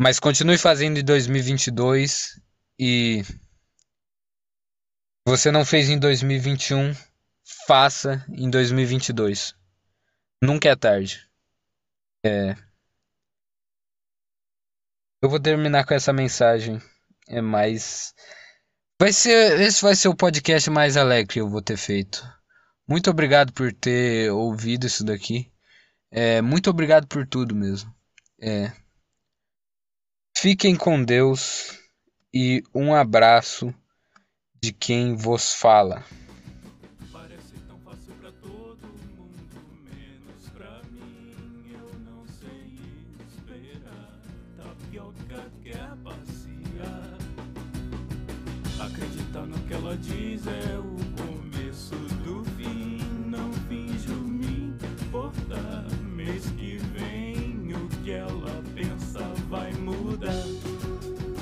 Mas continue fazendo em 2022 e você não fez em 2021 faça em 2022. Nunca é tarde. É. Eu vou terminar com essa mensagem. É mais. Vai ser. Esse vai ser o podcast mais alegre que eu vou ter feito. Muito obrigado por ter ouvido isso daqui. É, muito obrigado por tudo mesmo. É. Fiquem com Deus e um abraço de quem vos fala.